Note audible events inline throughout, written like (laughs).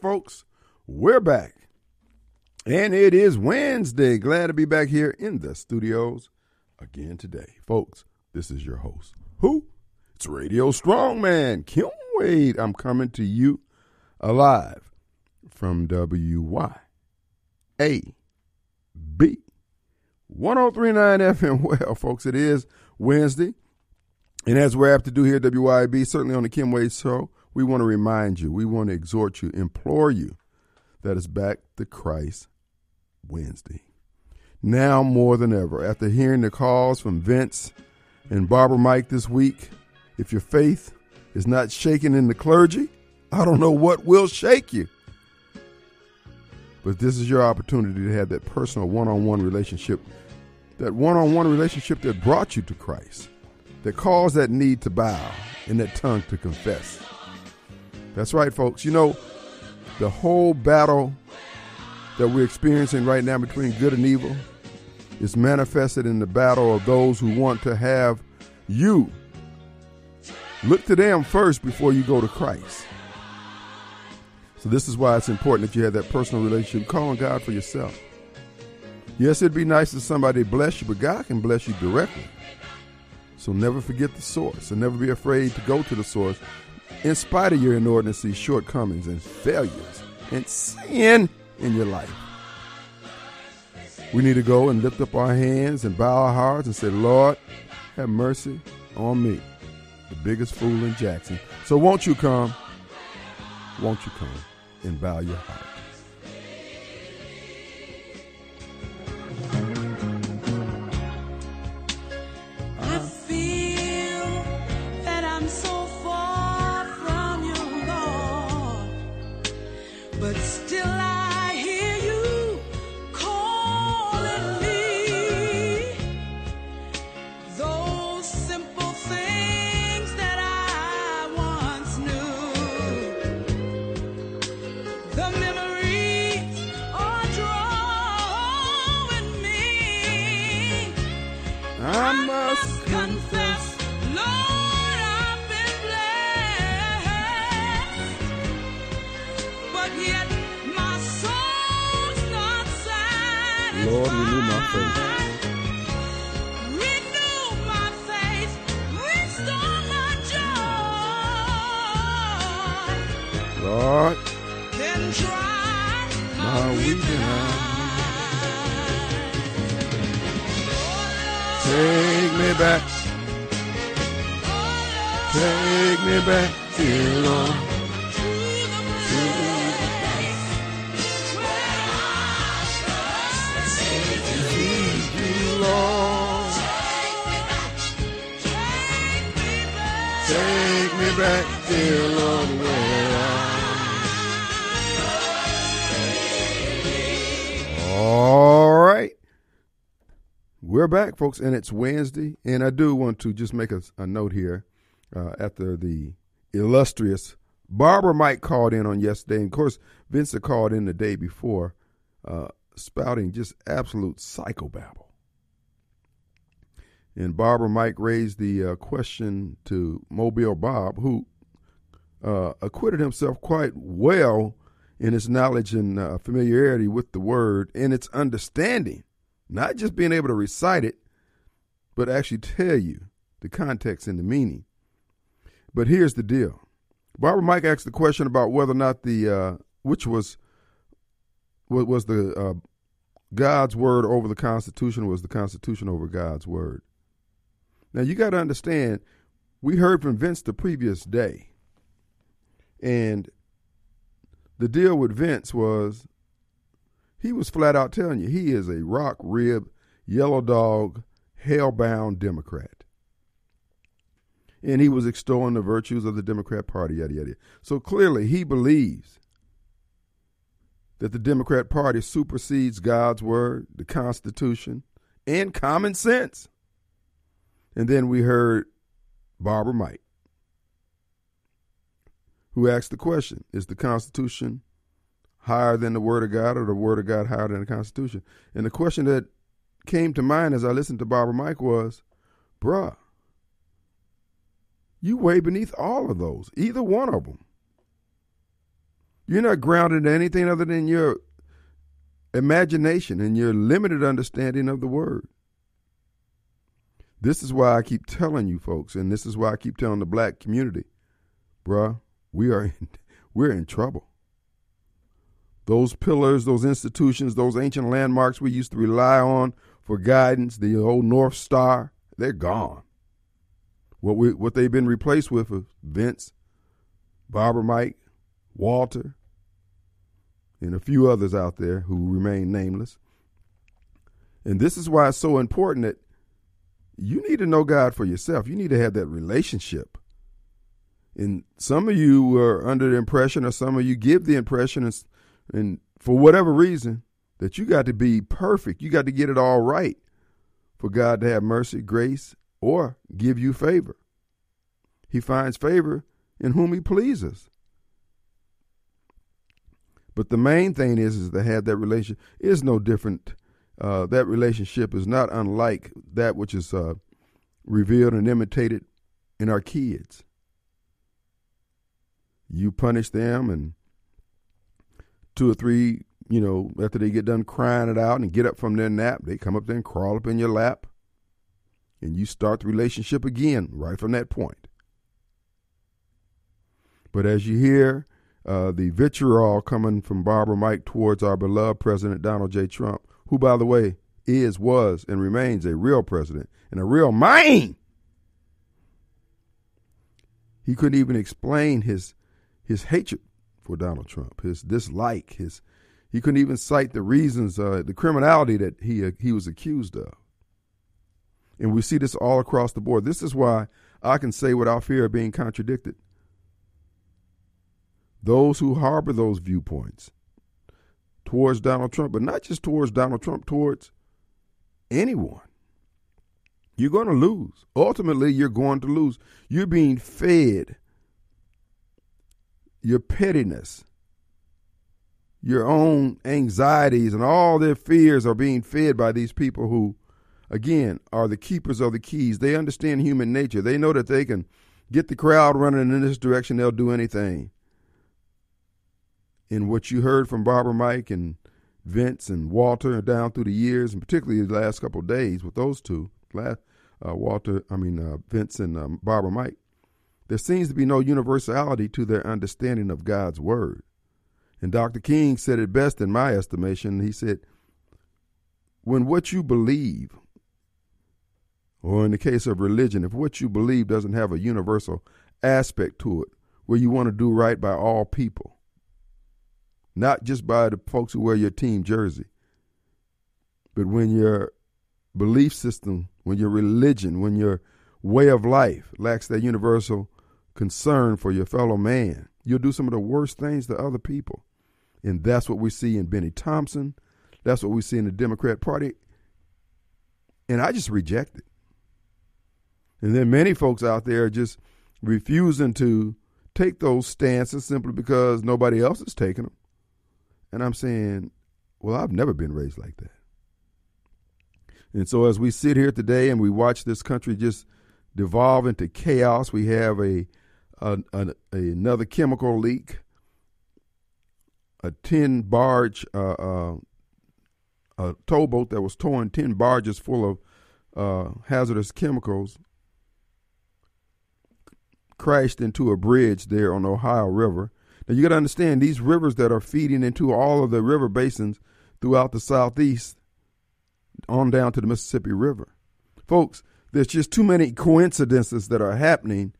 folks, we're back. And it is Wednesday. Glad to be back here in the studios again today. Folks, this is your host. Who? It's Radio Strongman, Kim Wade. I'm coming to you alive from WYAB 1039 FM. (laughs) Well, folks, it is Wednesday. And as we're apt to do here at WYB, certainly on the Kim Wade Show, we want to remind you, we want to exhort you, implore you that it's back to Christ Wednesday. Now more than ever, after hearing the calls from Vince and Barbara Mike this week, if your faith is not shaken in the clergy, I don't know what will shake you. But this is your opportunity to have that personal one on one relationship, that one on one relationship that brought you to Christ, that caused that need to bow and that tongue to confess. That's right, folks. You know, the whole battle that we're experiencing right now between good and evil is manifested in the battle of those who want to have you look to them first before you go to Christ. So this is why it's important that you have that personal relationship. Call on God for yourself. Yes, it'd be nice if somebody bless you, but God can bless you directly. So never forget the source and never be afraid to go to the source in spite of your inordinacy, shortcomings, and failures and sin in your life. We need to go and lift up our hands and bow our hearts and say, Lord, have mercy on me, the biggest fool in Jackson. So won't you come? Won't you come and bow your heart? Lord, renew my faith. Renew my faith, restore my joy, Lord, then dry my weeping eyes. Take me back. Oh, Take me back, dear. Lord, Lord, where All right. We're back, folks, and it's Wednesday. And I do want to just make a, a note here uh, after the illustrious Barbara Mike called in on yesterday. And of course, Vincent called in the day before, uh, spouting just absolute psychobabble. And Barbara Mike raised the uh, question to Mobile Bob, who uh, acquitted himself quite well in his knowledge and uh, familiarity with the word and its understanding, not just being able to recite it, but actually tell you the context and the meaning. But here's the deal. Barbara Mike asked the question about whether or not the uh, which was what was the uh, God's word over the Constitution was the Constitution over God's word. Now you got to understand, we heard from Vince the previous day, and the deal with Vince was he was flat out telling you he is a rock rib, yellow dog, hell-bound Democrat. And he was extolling the virtues of the Democrat Party, yada, yada. So clearly he believes that the Democrat Party supersedes God's word, the Constitution, and common sense. And then we heard Barbara Mike, who asked the question Is the Constitution higher than the Word of God or the Word of God higher than the Constitution? And the question that came to mind as I listened to Barbara Mike was, Bruh, you way beneath all of those, either one of them. You're not grounded in anything other than your imagination and your limited understanding of the word. This is why I keep telling you folks, and this is why I keep telling the black community, bruh, we are in, (laughs) we're in trouble. Those pillars, those institutions, those ancient landmarks we used to rely on for guidance, the old North Star, they're gone. What we what they've been replaced with is Vince, Barbara Mike, Walter, and a few others out there who remain nameless. And this is why it's so important that you need to know God for yourself. You need to have that relationship. And some of you are under the impression, or some of you give the impression, and, and for whatever reason, that you got to be perfect. You got to get it all right for God to have mercy, grace, or give you favor. He finds favor in whom he pleases. But the main thing is, is to have that relationship it is no different. Uh, that relationship is not unlike that which is uh, revealed and imitated in our kids. You punish them, and two or three, you know, after they get done crying it out and get up from their nap, they come up there and crawl up in your lap, and you start the relationship again right from that point. But as you hear uh, the vitriol coming from Barbara Mike towards our beloved President Donald J. Trump, who, by the way, is, was, and remains a real president and a real man. He couldn't even explain his his hatred for Donald Trump, his dislike, his he couldn't even cite the reasons, uh, the criminality that he uh, he was accused of. And we see this all across the board. This is why I can say without fear of being contradicted those who harbor those viewpoints towards Donald Trump, but not just towards Donald Trump, towards anyone. You're going to lose. Ultimately, you're going to lose. You're being fed your pettiness, your own anxieties, and all their fears are being fed by these people who, again, are the keepers of the keys. They understand human nature. They know that they can get the crowd running in this direction, they'll do anything. And what you heard from Barbara Mike and Vince and Walter down through the years, and particularly the last couple of days with those two, last, uh, Walter, I mean uh, Vince and um, Barbara Mike, there seems to be no universality to their understanding of God's word. And Dr. King said it best in my estimation. He said, when what you believe, or in the case of religion, if what you believe doesn't have a universal aspect to it, where you want to do right by all people, not just by the folks who wear your team jersey, but when your belief system, when your religion, when your way of life lacks that universal concern for your fellow man, you'll do some of the worst things to other people. And that's what we see in Bennie Thompson. That's what we see in the Democrat Party. And I just reject it. And then many folks out there are just refusing to take those stances simply because nobody else is taking them. And I'm saying, well, I've never been raised like that. And so as we sit here today and we watch this country just devolve into chaos, we have a, a, a another chemical leak, a tin barge, uh, uh, a towboat that was towing ten barges full of uh, hazardous chemicals crashed into a bridge there on the Ohio River. Now you got to understand these rivers that are feeding into all of the river basins throughout the southeast on down to the Mississippi River. Folks, there's just too many coincidences that are happening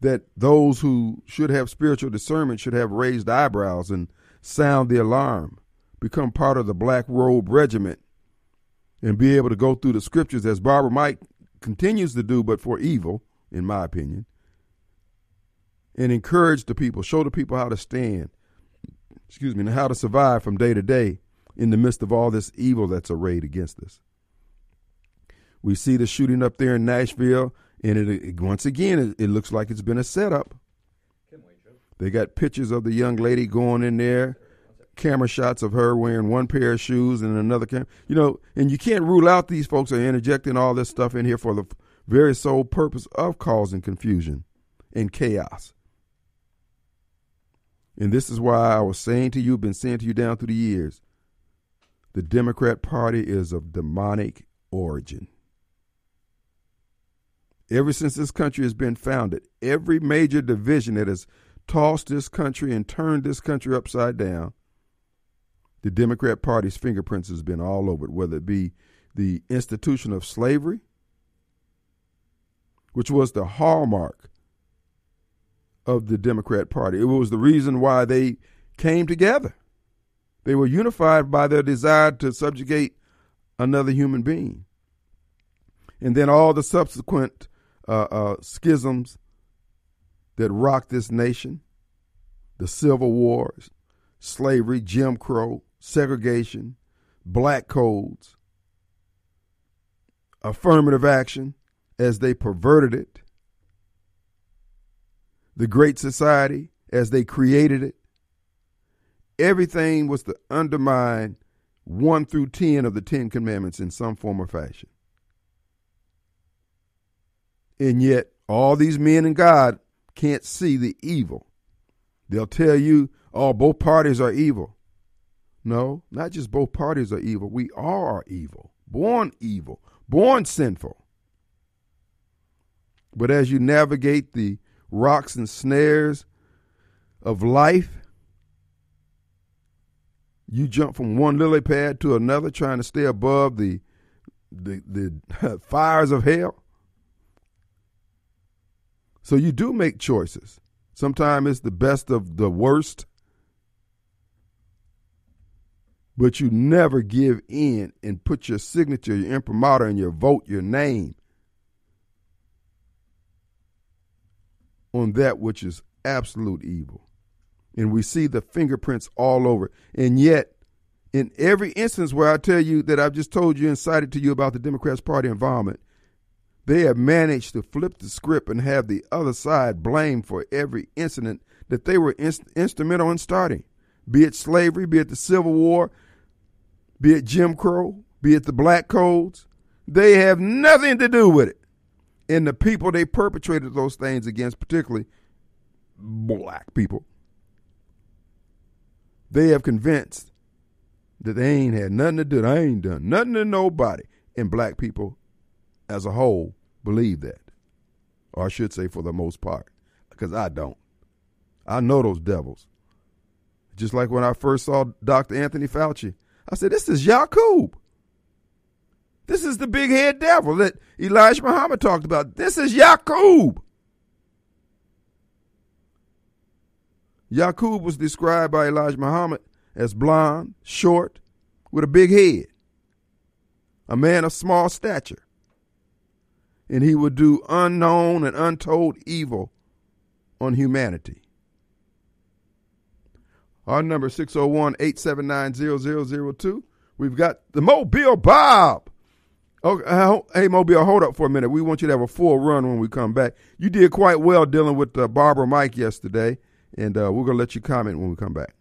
that those who should have spiritual discernment should have raised eyebrows and sound the alarm, become part of the black robe regiment, and be able to go through the scriptures as Barbara Mike continues to do, but for evil, in my opinion, and encourage the people, show the people how to stand, excuse me, and how to survive from day to day in the midst of all this evil that's arrayed against us. We see the shooting up there in Nashville, and it, it once again it, it, looks like it's been a setup. They got pictures of the young lady going in there, camera shots of her wearing one pair of shoes and another camera. You know, and you can't rule out these folks are interjecting all this stuff in here for the very sole purpose of causing confusion and chaos. And this is why I was saying to you, been saying to you down through the years, the Democrat Party is of demonic origin. Ever since this country has been founded, every major division that has tossed this country and turned this country upside down, the Democrat Party's fingerprints has been all over it, whether it be the institution of slavery, which was the hallmark of the Democrat Party. It was the reason why they came together. They were unified by their desire to subjugate another human being. And then all the subsequent uh, uh, schisms that rocked this nation the Civil Wars, slavery, Jim Crow, segregation, black codes, affirmative action as they perverted it, the Great Society as they created it. Everything was to undermine one through ten of the Ten Commandments in some form or fashion. And yet, all these men and God can't see the evil. They'll tell you, oh, both parties are evil. No, not just both parties are evil. We all are evil, born evil, born sinful. But as you navigate the rocks and snares of life, you jump from one lily pad to another trying to stay above the the, the (laughs) fires of hell. So you do make choices. Sometimes it's the best of the worst. But you never give in and put your signature, your imprimatur, and your vote, your name on that which is absolute evil. And we see the fingerprints all over. And yet, in every instance where I tell you that I've just told you and cited to you about the Democrats' party involvement, they have managed to flip the script and have the other side blamed for every incident that they were inst- instrumental in starting, be it slavery, be it the Civil War, be it Jim Crow, be it the black codes. They have nothing to do with it. And the people they perpetrated those things against, particularly black people, they have convinced that they ain't had nothing to do. I ain't done nothing to nobody. And black people as a whole believe that. Or I should say for the most part. Because I don't. I know those devils. Just like when I first saw Dr. Anthony Fauci, I said, This is Yakub. This is the big head devil that Elijah Muhammad talked about. This is Yakub. Yakub was described by Elijah Muhammad as blond, short, with a big head, a man of small stature. And he would do unknown and untold evil on humanity. Our number 601 879 0002. We've got the Mobile Bob. Oh, hey, Mobile, hold up for a minute. We want you to have a full run when we come back. You did quite well dealing with uh, Barbara Mike yesterday, and uh, we're going to let you comment when we come back.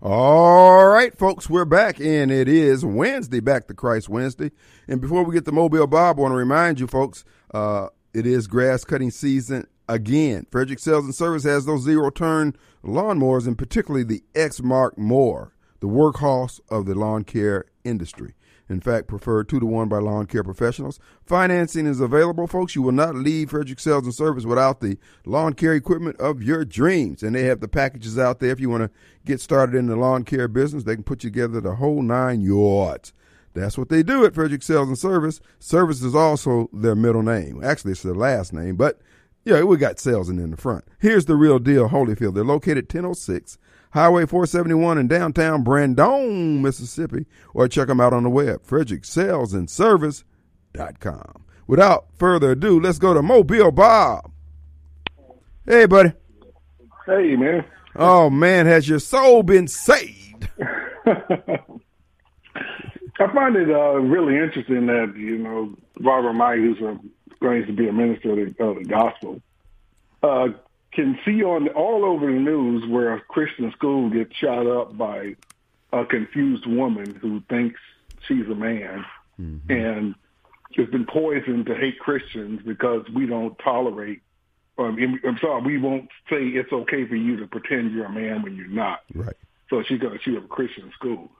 All right, folks, we're back, and it is Wednesday, Back to Christ Wednesday. And before we get to Mobile Bob, I want to remind you, folks, uh, it is grass cutting season again. Frederick Sales and Service has those zero turn lawnmowers, and particularly the Exmark mower, the workhorse of the lawn care industry. In fact, preferred two to one by lawn care professionals. Financing is available, folks. You will not leave Frederick Sales and Service without the lawn care equipment of your dreams. And they have the packages out there. If you want to get started in the lawn care business, they can put together the whole nine yards. That's what they do at Frederick Sales and Service. Service is also their middle name. Actually, it's their last name, but yeah, we got sales in the front. Here's the real deal, Holyfield. They're located 1006 Highway 471 in downtown Brandon, Mississippi, or check them out on the web, frederickssalesandservice.com. Without further ado, let's go to Mobile Bob. Hey, buddy. Hey, man. Oh, man, has your soul been saved? (laughs) I find it uh, really interesting that, you know, Barbara Mike, who's a, going to be a minister of the, of the gospel, uh, can see on all over the news where a Christian school gets shot up by a confused woman who thinks she's a man, mm-hmm. and has been poisoned to hate Christians because we don't tolerate. Um, I'm- I'm sorry, we won't say it's okay for you to pretend you're a man when you're not. Right. So she's going to shoot up a Christian school.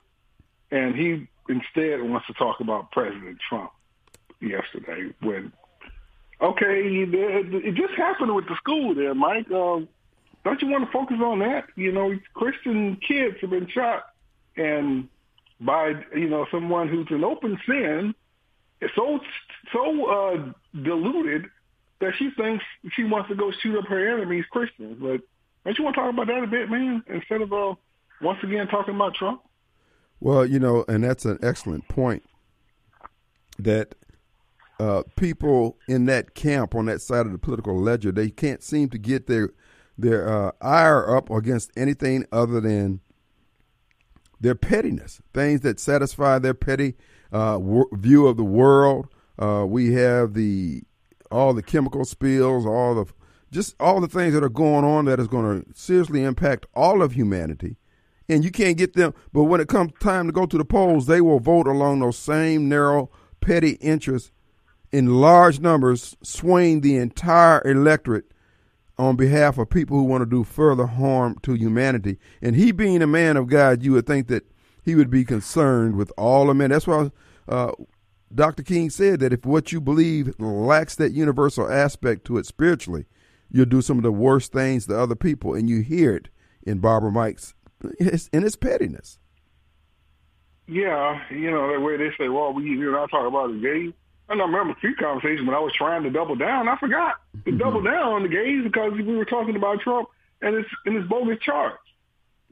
And he instead wants to talk about President Trump yesterday when, okay, it just happened with the school there, Mike. Uh, don't you want to focus on that? You know, Christian kids have been shot and by, you know, someone who's an open sin, so, so uh, deluded that she thinks she wants to go shoot up her enemies, Christians. But don't you want to talk about that a bit, man? Instead of uh, once again talking about Trump. Well, you know, and that's an excellent point that uh, people in that camp on that side of the political ledger, they can't seem to get their their uh, ire up against anything other than their pettiness, things that satisfy their petty uh, view of the world. Uh, we have the all the chemical spills, all the just all the things that are going on that is going to seriously impact all of humanity. And you can't get them, but when it comes time to go to the polls, they will vote along those same narrow, petty interests in large numbers, swaying the entire electorate on behalf of people who want to do further harm to humanity. And he being a man of God, you would think that he would be concerned with all of men. That's why uh, Dr. King said that if what you believe lacks that universal aspect to it spiritually, you'll do some of the worst things to other people. And you hear it in Barbara Mike's in his pettiness. Yeah, you know, the way they say, well, we, you know, I talk about the gays. I I remember a few conversations when I was trying to double down. I forgot to double down on the gays because we were talking about Trump and his, and his bogus charge.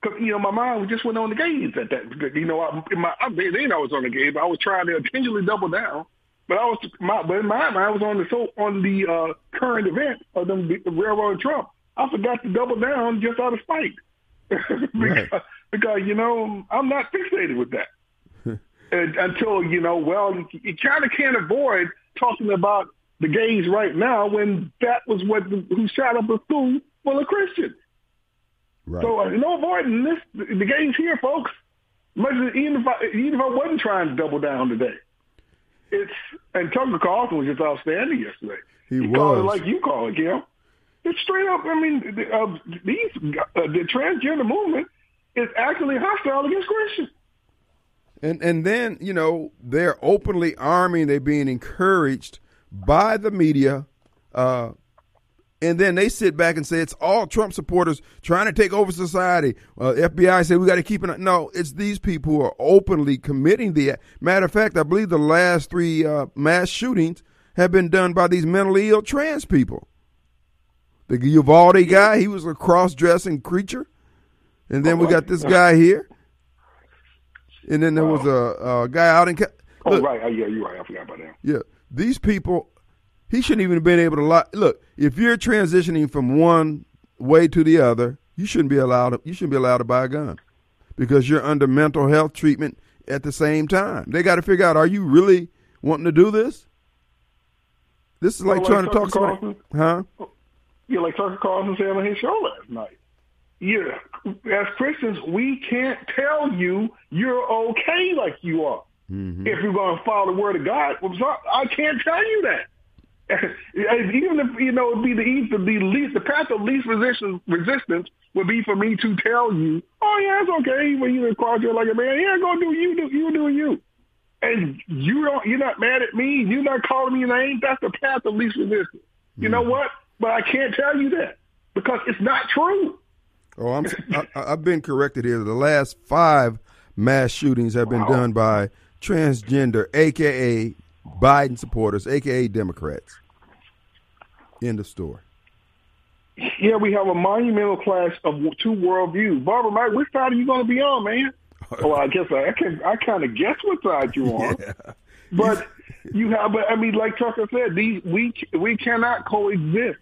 Because, you know, my mind just went on the gays at that. You know, I, in my, I, they I was on the gays, but I was trying to continually double down. But I was, my, but in my mind, I was on the so on the uh, current event of them the railroad Trump. I forgot to double down just out of spite. (laughs) because, Right. because you know I'm not fixated with that. And, until you know, well, you kind of can't avoid talking about the gays right now when that was what the, who shot up a school full of Christians. Right. So uh, no avoiding this. The gays here, folks. Much as, even if I even if I wasn't trying to double down today, it's and Tucker Carlson was just outstanding yesterday. He he called it was. like you call it, Kim. It's straight up. I mean, the, uh, these uh, the transgender movement is actually hostile against Christians. And and then you know they're openly arming. They're being encouraged by the media, uh, and then they sit back and say it's all Trump supporters trying to take over society. Uh, FBI said we got to keep it. No, it's these people who are openly committing the. Matter of fact, I believe the last three uh, mass shootings have been done by these mentally ill trans people. The Uvalde guy, he was a cross-dressing creature, and then we got this guy here. And then there was a, a guy out in. Ca- Oh, Look, right. Oh, yeah, you're right. I forgot about that. yeah, these people, he shouldn't even have been able to lie. Look, if you're transitioning from one way to the other, you shouldn't be allowed. You shouldn't be allowed to buy a gun because you're under mental health treatment at the same time. They got to figure out: Are you really wanting to do this? This is like Well, trying like to talk somebody, huh? Yeah, like Tucker Carlson said on his show last night. Yeah, as Christians, we can't tell you you're okay like you are. Mm-hmm. If you're going to follow the word of God, I can't tell you that. (laughs) Even if you know, it'd be the east, the least, the path of least resistance, resistance would be for me to tell you, oh yeah, it's okay when you cross here like a man. Yeah, go do you do you do you. And you don't, you're not mad at me. You're not calling me name. That's the path of least resistance. You mm-hmm. know what? But I can't tell you that because it's not true. Oh, I'm. I, I've been corrected here. The last five mass shootings have been Wow. done by transgender, aka Biden supporters, aka Democrats. End of story. Yeah, we have a monumental clash of two worldviews. Barbara, Mike, which side are you going to be on, man? well, I guess I, I can. I kind of guess what side you're (laughs) on. But you have, but I mean, like Tucker said, these we we cannot coexist.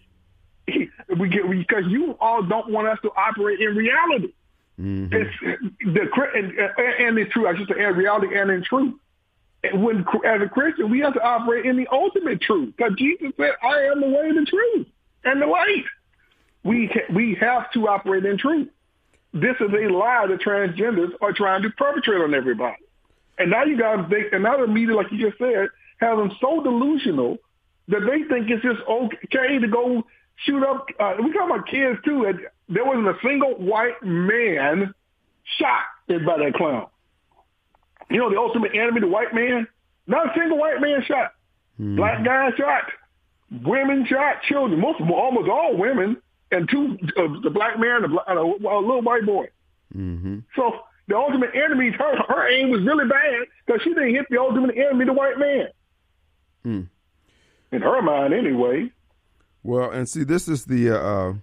(laughs) We get because you all don't want us to operate in reality. Mm-hmm. It's the and, and in truth. I should say in reality and in truth. When as a Christian, we have to operate in the ultimate truth because Jesus said, "I am the way, the truth, and the light." We we have to operate in truth. This is a lie that transgenders are trying to perpetrate on everybody. And now you got to think another media, like you just said, have them so delusional that they think it's just okay to go shoot up. Uh, we talking about kids too. and There wasn't a single white man shot by that clown. You know, the ultimate enemy, the white man. Not a single white man shot. Black guy shot. Women shot. Children. Most, almost all women, and two, uh, the black man, and a, bla- and a, a little white boy. Mm-hmm. So the ultimate enemy, her her aim was really bad because she didn't hit the ultimate enemy, the white man. Hmm. In her mind, anyway. Well, and see, this is the uh, uh,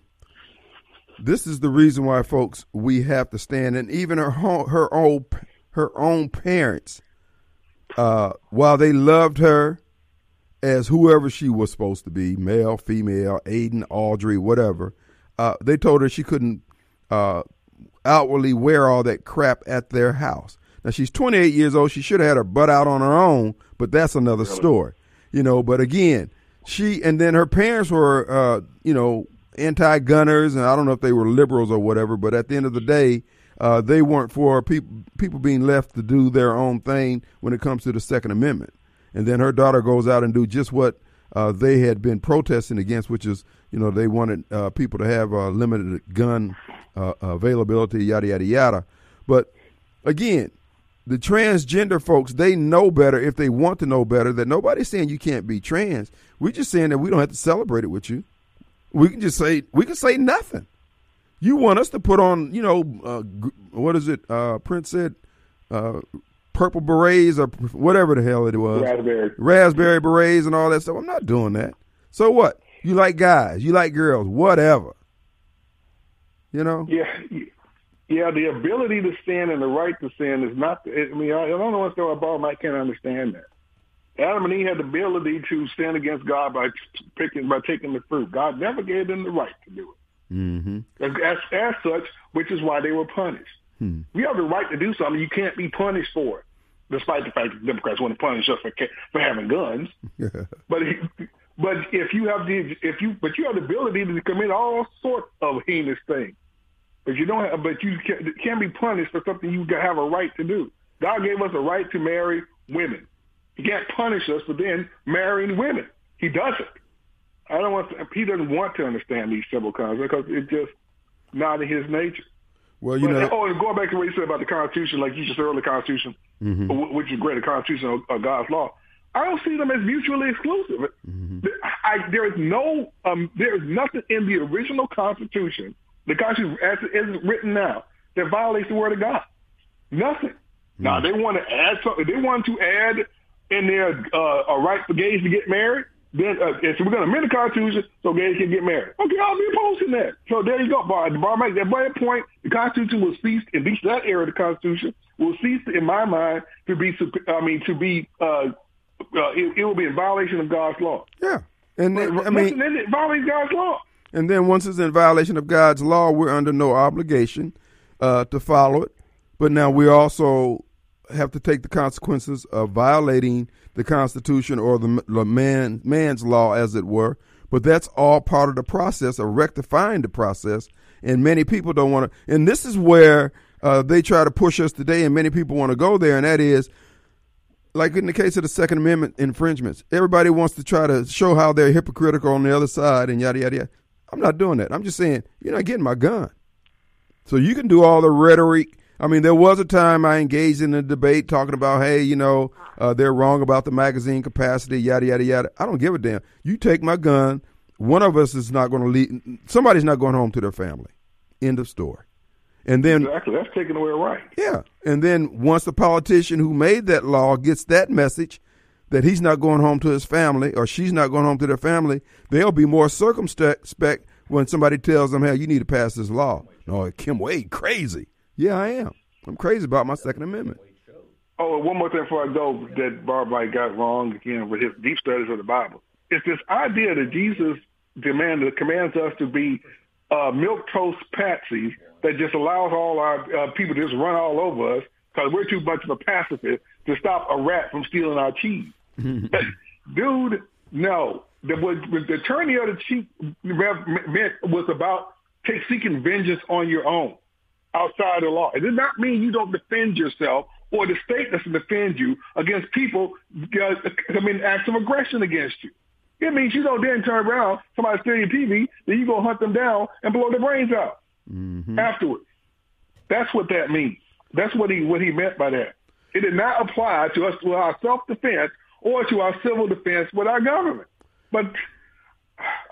this is the reason why, folks, we have to stand, and even her home, her own her own parents, uh, while they loved her as whoever she was supposed to be, male, female, Aiden, Audrey, whatever, uh, they told her she couldn't uh, outwardly wear all that crap at their house. Now she's 28 years old. She should have had her butt out on her own, but that's another story, you know. But again, she and then her parents were, uh, you know, anti-gunners, and I don't know if they were liberals or whatever. But at the end of the day, uh, they weren't for people people being left to do their own thing when it comes to the Second Amendment. And then her daughter goes out and do just what uh, they had been protesting against, which is, you know, they wanted uh, people to have limited gun uh, availability, yada yada yada. But again, the transgender folks, they know better if they want to know better. That nobody's saying you can't be trans. We're just saying that we don't have to celebrate it with you. We can just say we can say nothing. You want us to put on, you know, uh, what is it? Uh, Prince said, uh, purple berets or whatever the hell it was, Raspberry. raspberry berets and all that stuff. I'm not doing that. So what? You like guys? You like girls? Whatever. You know? Yeah, yeah. The ability to sin and the right to sin is not. I mean, I, I don't know what's going on. I can't understand that. Adam and Eve had the ability to sin against God by picking by taking the fruit. God never gave them the right to do it. Mm-hmm. As, as, such, which is why they were punished. Hmm. You have the right to do something. You can't be punished for it, despite the fact that Democrats want to punish us for for having guns. (laughs) But but if you have the if you but you have the ability to commit all sorts of heinous things, but you don't have, but you can, can be punished for something you have a right to do. God gave us a right to marry women. He can't punish us for then marrying women. He doesn't. I don't want. To, he doesn't want to understand these civil concepts because it's just not in his nature. Well, you But, know, oh, and going back to what you said about the Constitution, like you just said the Constitution, wh- which is great, the Constitution of, of God's law. I don't see them as mutually exclusive. I, there is no, um, there is nothing in the original Constitution, the Constitution as it is written now, that violates the Word of God. Nothing. Now they want to add something. They want to add in there uh, a right for gays to get married. Then, uh, and so we're going to amend the Constitution so gays can get married. Okay, I'll be opposed to that. So there you go. Bar Mike, at that point, the Constitution will cease, at least that era of the Constitution, will cease, in my mind, to be, I mean, to be, uh, uh, it, it will be in violation of God's law. yeah. And then, I mean, it violates God's law. And then once it's in violation of God's law, we're under no obligation uh, to follow it. But now we also have to take the consequences of violating the Constitution or the, the man man's law, as it were. But that's all part of the process of rectifying the process. And many people don't want to. And this is where uh, they try to push us today, and many people want to go there, and that is like in the case of the Second Amendment infringements, everybody wants to try to show how they're hypocritical on the other side and yada yada yada. I'm not doing that. I'm just saying you're not getting my gun. So you can do all the rhetoric. I mean, there was a time I engaged in a debate talking about, hey, you know, uh, they're wrong about the magazine capacity, yada yada yada. I don't give a damn. You take my gun. One of us is not going to leave. Somebody's not going home to their family. End of story. And then Exactly. That's taking away a right. yeah. And then once the politician who made that law gets that message that he's not going home to his family or she's not going home to their family, they'll be more circumspect when somebody tells them, hey, you need to pass this law. No, Kim Wade, crazy. Yeah, I am. I'm crazy about my Second Amendment. Oh, one more thing before I go that Barb Mike got wrong again with his deep studies of the Bible. It's this idea that Jesus demanded commands us to be uh, milk toast patsies that just allows all our uh, people to just run all over us because we're too much of a pacifist to stop a rat from stealing our cheese. (laughs) Dude, no. The, the attorney of the chief rev- meant was about take seeking vengeance on your own outside the law. It does not mean you don't defend yourself or the state doesn't defend you against people uh, committing acts of aggression against you. It means you don't then turn around, somebody steal your TV, then you go hunt them down and blow their brains out Mm-hmm. afterwards. That's what that means. That's what he what he meant by that. It did not apply to us to our self defense or to our civil defense with our government. But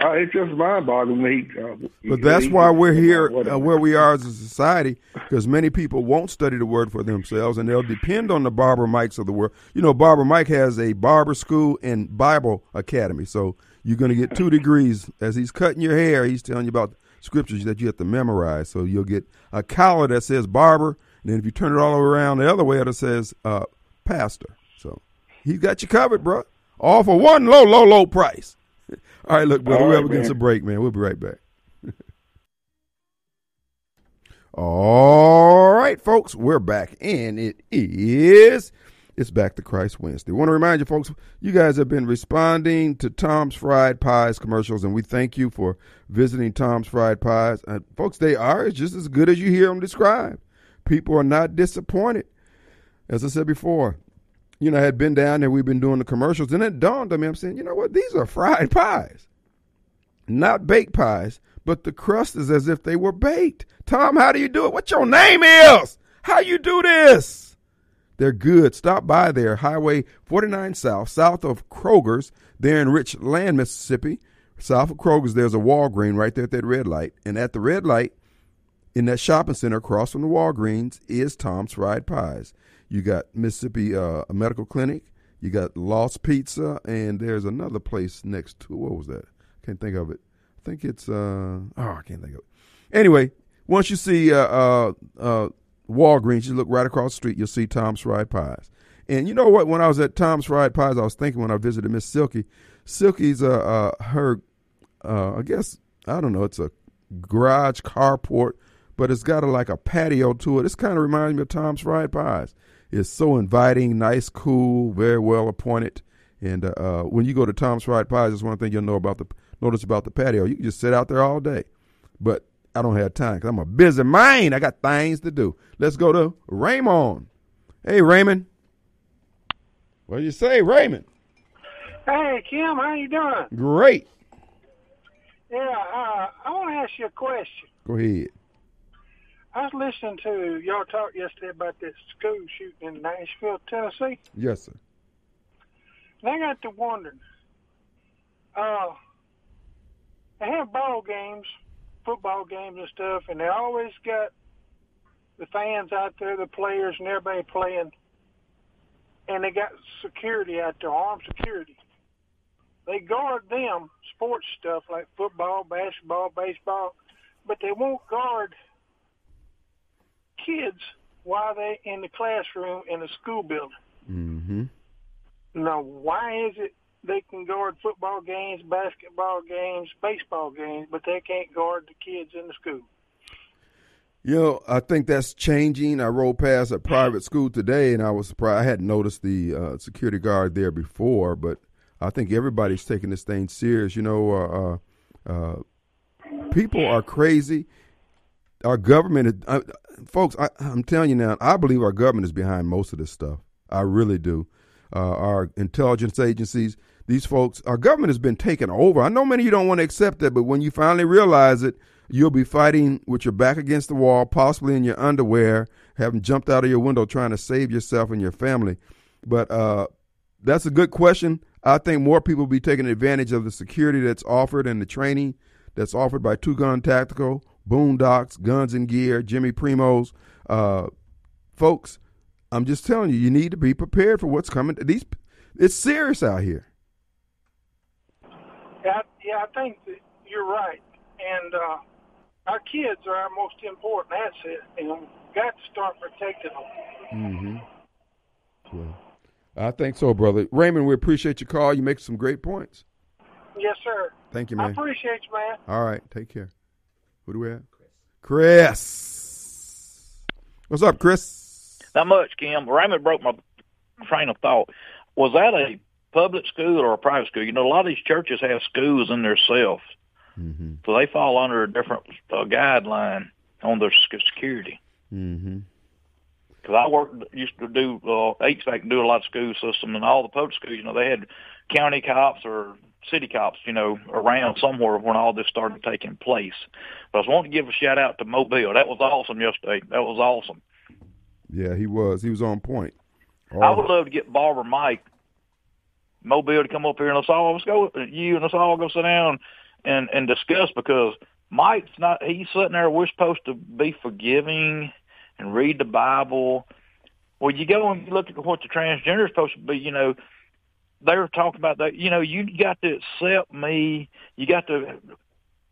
uh, it's just mind boggling. Uh, But that's why we're here uh, where we are as a society, because many people won't study the word for themselves, and they'll depend on the barber Mikes of the world. You know, Barber Mike has a barber school and Bible academy, so you're going to get two degrees. As he's cutting your hair, he's telling you about scriptures that you have to memorize. So you'll get a collar that says barber, and then if you turn it all around the other way, it says uh, pastor. He's got you covered, bro. All for one low, low, low price. (laughs) All right, look, brother, All we're right, up against a break, man. We'll be right back. (laughs) All right, folks, we're back, and it is it's back to Christ Wednesday. want to remind you, folks, you guys have been responding to Tom's Fried Pies commercials, and we thank you for visiting Tom's Fried Pies. Uh, folks, they are just as good as you hear them described. People are not disappointed. As I said before, you know, I had been down there, we've been doing the commercials, and it dawned on me, I'm saying, you know what, these are fried (laughs) pies, not baked pies, but the crust is as if they were baked. Tom, how do you do it? What your name is? How you do this? They're good. Stop by there, Highway 49 South, south of Kroger's, there in Richland, Mississippi. South of Kroger's, there's a Walgreen right there at that red light. And at the red light, in that shopping center across from the Walgreens, is Tom's Fried Pies. You got Mississippi uh, Medical Clinic, you got Lost Pizza, and there's another place next to what was that? I can't think of it. I think it's uh oh I can't think of it. Anyway, once you see uh uh, uh Walgreens, you look right across the street, you'll see Tom's Fried Pies. And you know what? When I was at Tom's Fried Pies, I was thinking when I visited Miss Silky, Silky's uh, uh her uh I guess I don't know, it's a garage carport, but it's got a like a patio to it. This kind of reminds me of Tom's Fried Pies. It's so inviting, nice, cool, very well appointed. And uh, uh, when you go to Tom's Fried Pies, that's one thing you'll know about the notice about the patio. You can just sit out there all day. But I don't have time because I'm a busy man. I got things to do. Let's go to Raymond. Hey, Raymond. What do you say, Raymond? Hey, Kim, how you doing? Great. Yeah, uh, I want to ask you a question. Go ahead. I was listening to y'all talk yesterday about that school shooting in Nashville, Tennessee, Yes, sir. and I got to wondering. Uh, they have ball games, football games and stuff, and they always got the fans out there, the players, and everybody playing, and they got security out there, armed security. They guard them sports stuff like football, basketball, baseball, but they won't guard kids while they're in the classroom in the school building. Mm-hmm. Now, why is it they can guard football games, basketball games, baseball games, but they can't guard the kids in the school? You know, I think that's changing. I rode past a private school today, and I was surprised. I hadn't noticed the uh, security guard there before, but I think everybody's taking this thing serious. You know, uh, uh, uh, people are crazy. Our government, uh, folks, I, I'm telling you now, I believe our government is behind most of this stuff. I really do. Uh, our intelligence agencies, these folks, our government has been taken over. I know many of you don't want to accept that, but when you finally realize it, you'll be fighting with your back against the wall, possibly in your underwear, having jumped out of your window trying to save yourself and your family. But uh, that's a good question. I think more people will be taking advantage of the security that's offered and the training that's offered by Two Gun Tactical, Boondocks, Guns and Gear, Jimmy Primos. Uh, folks, I'm just telling you, you need to be prepared for what's coming. These, it's serious out here. Yeah, I, yeah, I think that you're right, and uh, our kids are our most important asset, and we've got to start protecting them. Mm-hmm. Well, I think so, brother. Raymond, we appreciate your call. You make some great points. Yes, sir. Thank you, I man. appreciate you, man. All right, take care. Who do we have? Chris. What's up, Chris? Not much, Kim. Raymond broke my train of thought. Was that a public school or a private school? You know, a lot of these churches have schools in themselves, Mm-hmm. so they fall under a different uh, guideline on their sec- security. Mm-hmm. because I worked used to do uh, HVAC and do a lot of school system and all the public schools. You know, they had county cops or city cops, you know, around somewhere when all this started taking place. But I was wanting to give a shout out to Mobile. That was awesome yesterday. That was awesome. Yeah, he was. He was on point. I would love to get Barber Mike Mobile to come up here and let's all let's go you and us all go sit down and and discuss because Mike's not he's sitting there we're supposed to be forgiving and read the Bible. Well you go and you look at what the transgender is supposed to be, you know, they were talking about that, you know, you got to accept me. You got to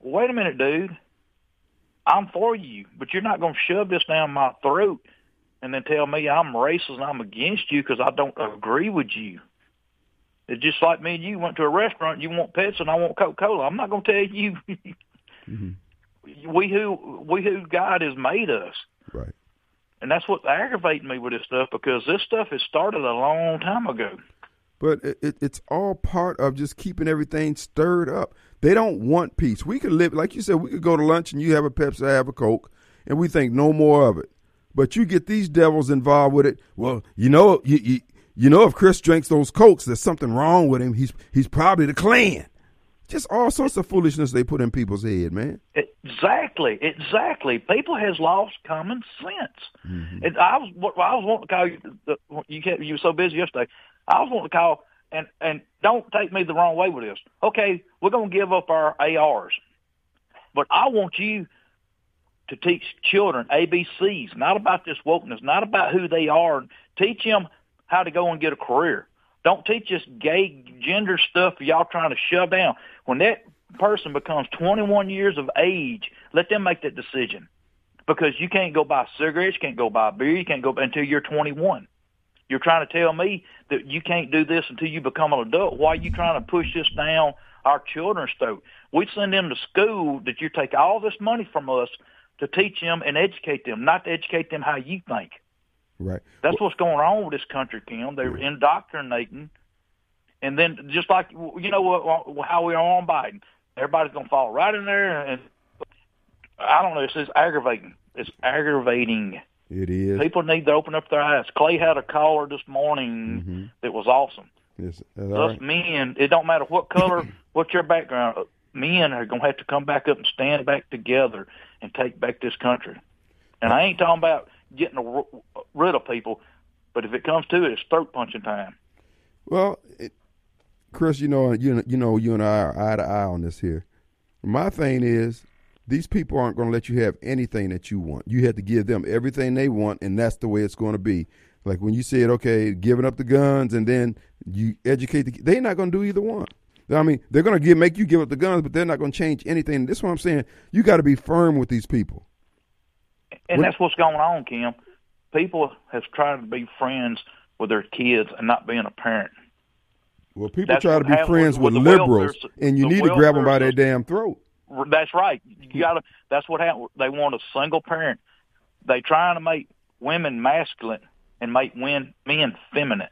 wait a minute, dude. I'm for you, but you're not going to shove this down my throat and then tell me I'm racist and I'm against you because I don't agree with you. It's just like me and you went to a restaurant. You want Pepsi and I want Coca Cola. I'm not going to tell you. (laughs) Mm-hmm. We who we who God has made us, Right. and that's what's aggravating me with this stuff because this stuff has started a long time ago. But it, it, it's all part of just keeping everything stirred up. They don't want peace. We could live, like you said, we could go to lunch and you have a Pepsi, I have a Coke, and we think no more of it. But you get these devils involved with it. Well, you know, you, you, you know, if Chris drinks those Cokes, there's something wrong with him. He's he's probably the Klan. Just all sorts of foolishness they put in people's head, man. Exactly, exactly. People has lost common sense. Mm-hmm. And I was, I was wanting to call you. You kept, you were so busy yesterday. I was wanting to call, and and don't take me the wrong way with this. Okay, we're going to give up our ARs, but I want you to teach children ABCs, not about this wokeness, not about who they are. Teach them how to go and get a career. Don't teach us gay gender stuff y'all trying to shove down. When that person becomes 21 years of age, let them make that decision. Because you can't go buy cigarettes, you can't go buy beer, you can't go until you're 21. You're trying to tell me that you can't do this until you become an adult. Why are you trying to push this down our children's throat? We send them to school that you take all this money from us to teach them and educate them, not to educate them how you think. Right. That's what's going on with this country, Kim. They're indoctrinating, and then just like you know how we are on Biden, everybody's going to fall right in there, and I don't know. It's just aggravating. It's aggravating. It is. People need to open up their eyes. Clay had a caller this morning mm-hmm. that was awesome. Yes. Us right. men, it don't matter what color, (clears throat) what your background. Uh, men are going to have to come back up and stand back together and take back this country. And I ain't talking about getting rid of people, but if it comes to it, it's throat punching time. Well, it, Chris, you know, you you know, you and I are eye to eye on this here. My thing is, these people aren't going to let you have anything that you want. You have to give them everything they want, and that's the way it's going to be. Like when you said, okay, giving up the guns, and then you educate the, they're not going to do either one. I mean, they're going to make you give up the guns, but they're not going to change anything. This is what I'm saying. You got to be firm with these people. And What- that's what's going on, Kim. People have tried to be friends with their kids and not being a parent. Well, people That's try to be friends with- with, liberals, welfare and you need to grab them by their damn throat. That's right. You got to. That's what happened. They want a single parent. They trying to make women masculine and make men men feminine.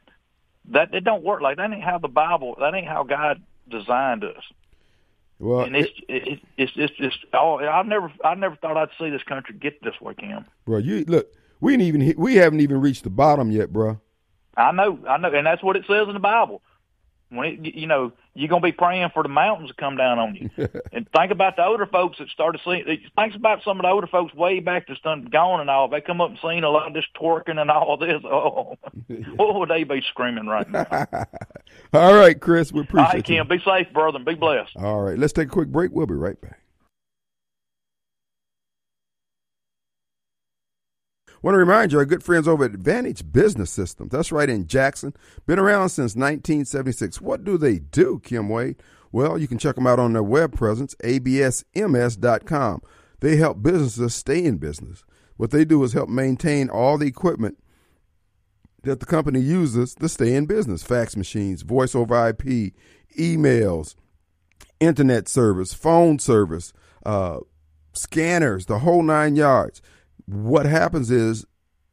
That it don't work like that. Ain't how the Bible. That ain't how God designed us. Well, And it's it, it's it's just. Oh, I never I never thought I'd see this country get this way, Cam. bro, you look. We ain't even we haven't even reached the bottom yet, bro. I know, I know, and that's what it says in the Bible. When it, you know, you're gonna be praying for the mountains to come down on you, (laughs) and think about the older folks that started seeing. Think about some of the older folks way back that's done gone and all. They come up and seen a lot of this twerking and all this. (laughs) Oh, what would they be screaming right now? (laughs) All right, Chris, we all appreciate right, you. Kim, be safe, brother, and be blessed. All right, let's take a quick break. We'll be right back. Want to remind you, our good friends over at Advantage Business Systems. That's right in Jackson. Been around since 1976. What do they do, Kim Wade? Well, you can check them out on their web presence, absms.com. They help businesses stay in business. What they do is help maintain all the equipment that the company uses to stay in business fax machines, voice over IP, emails, internet service, phone service, uh, scanners, the whole nine yards. What happens is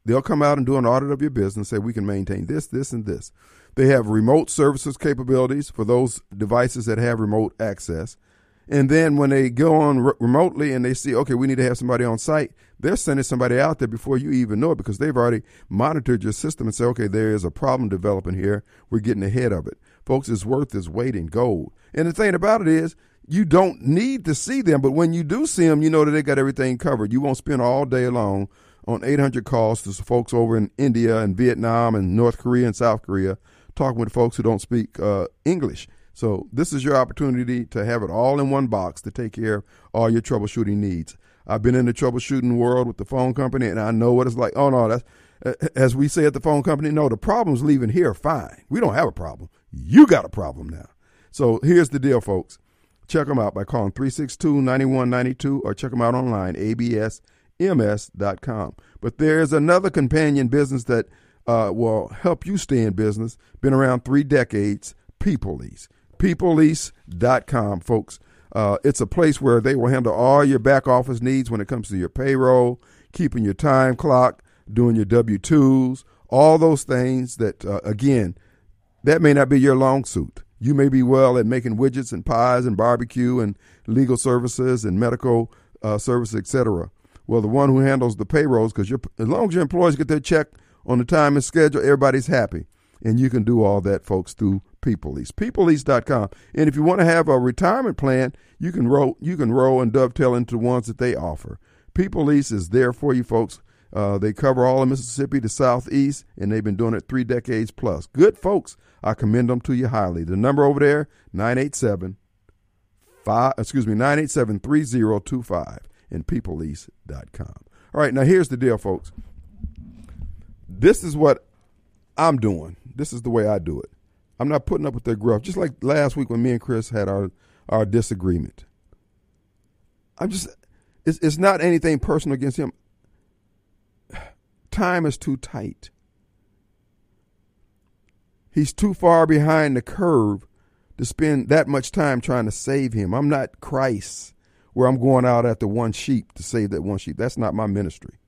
they'll come out and do an audit of your business, say we can maintain this, this, and this. They have remote services capabilities for those devices that have remote access. And then when they go on re- remotely and they see, okay, we need to have somebody on site, they're sending somebody out there before you even know it because they've already monitored your system and say, okay, there is a problem developing here. We're getting ahead of it. Folks, it's worth its weight in gold. And the thing about it is, you don't need to see them, but when you do see them, you know that they got everything covered. You won't spend all day long on 800 calls to folks over in India and Vietnam and North Korea and South Korea talking with folks who don't speak uh, English. So this is your opportunity to have it all in one box to take care of all your troubleshooting needs. I've been in the troubleshooting world with the phone company, and I know what it's like. Oh no, that's as we say at the phone company. No, the problem's leaving here. Fine, we don't have a problem. You got a problem now. So here's the deal, folks. Check them out by calling 362 9192 or check them out online, absms.com. But there's another companion business that uh, will help you stay in business. Been around three decades, People Lease. PeopleLease.com, folks. Uh, it's a place where they will handle all your back office needs when it comes to your payroll, keeping your time clock, doing your W 2s, all those things that, uh, again, that may not be your long suit. You may be well at making widgets and pies and barbecue and legal services and medical uh, services, etc. Well, the one who handles the payrolls, because as long as your employees get their check on the time and schedule, everybody's happy. And you can do all that, folks, through PeopleLease. PeopleLease.com. And if you want to have a retirement plan, you can roll you can roll and dovetail into the ones that they offer. PeopleLease is there for you, folks. Uh, they cover all of Mississippi, the southeast, and they've been doing it three decades plus. Good folks. I commend them to you highly. The number over there, 987 five, excuse me, 987 3025 and peoplelease.com. All right, now here's the deal, folks. This is what I'm doing. This is the way I do it. I'm not putting up with their gruff. Just like last week when me and Chris had our our disagreement. I'm just it's it's not anything personal against him. (sighs) Time is too tight. He's too far behind the curve to spend that much time trying to save him. I'm not Christ where I'm going out after one sheep to save that one sheep. That's not my ministry.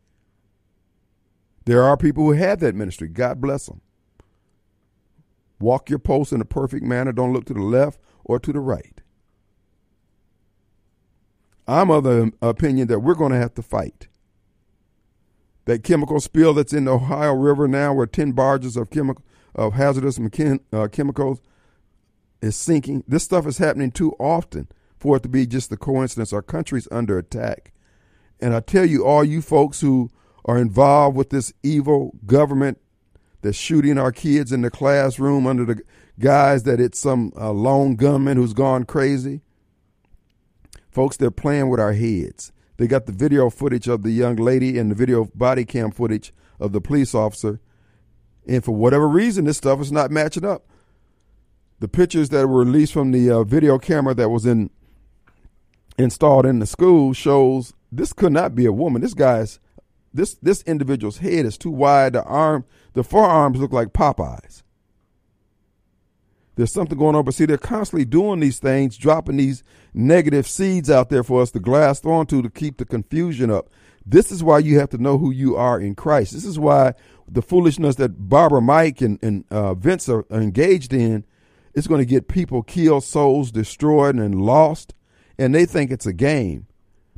There are people who have that ministry. God bless them. Walk your post in a perfect manner. Don't look to the left or to the right. I'm of the opinion that we're going to have to fight. That chemical spill that's in the Ohio River now, where 10 barges of, chemical, of hazardous uh, chemicals is sinking. This stuff is happening too often for it to be just a coincidence. Our country's under attack. And I tell you, all you folks who are involved with this evil government that's shooting our kids in the classroom under the guise that it's some uh, lone gunman who's gone crazy. Folks, they're playing with our heads. They got the video footage of the young lady and the video body cam footage of the police officer. And for whatever reason, this stuff is not matching up. The pictures that were released from the uh, video camera that was in installed in the school shows this could not be a woman. This guy's this this individual's head is too wide. The arm, the forearms look like Popeyes. There's something going on, but see, they're constantly doing these things, dropping these negative seeds out there for us to grasp onto to keep the confusion up. This is why you have to know who you are in Christ. This is why the foolishness that Barbara Mike and, and uh, Vince are engaged in is going to get people killed, souls destroyed, and lost. And they think it's a game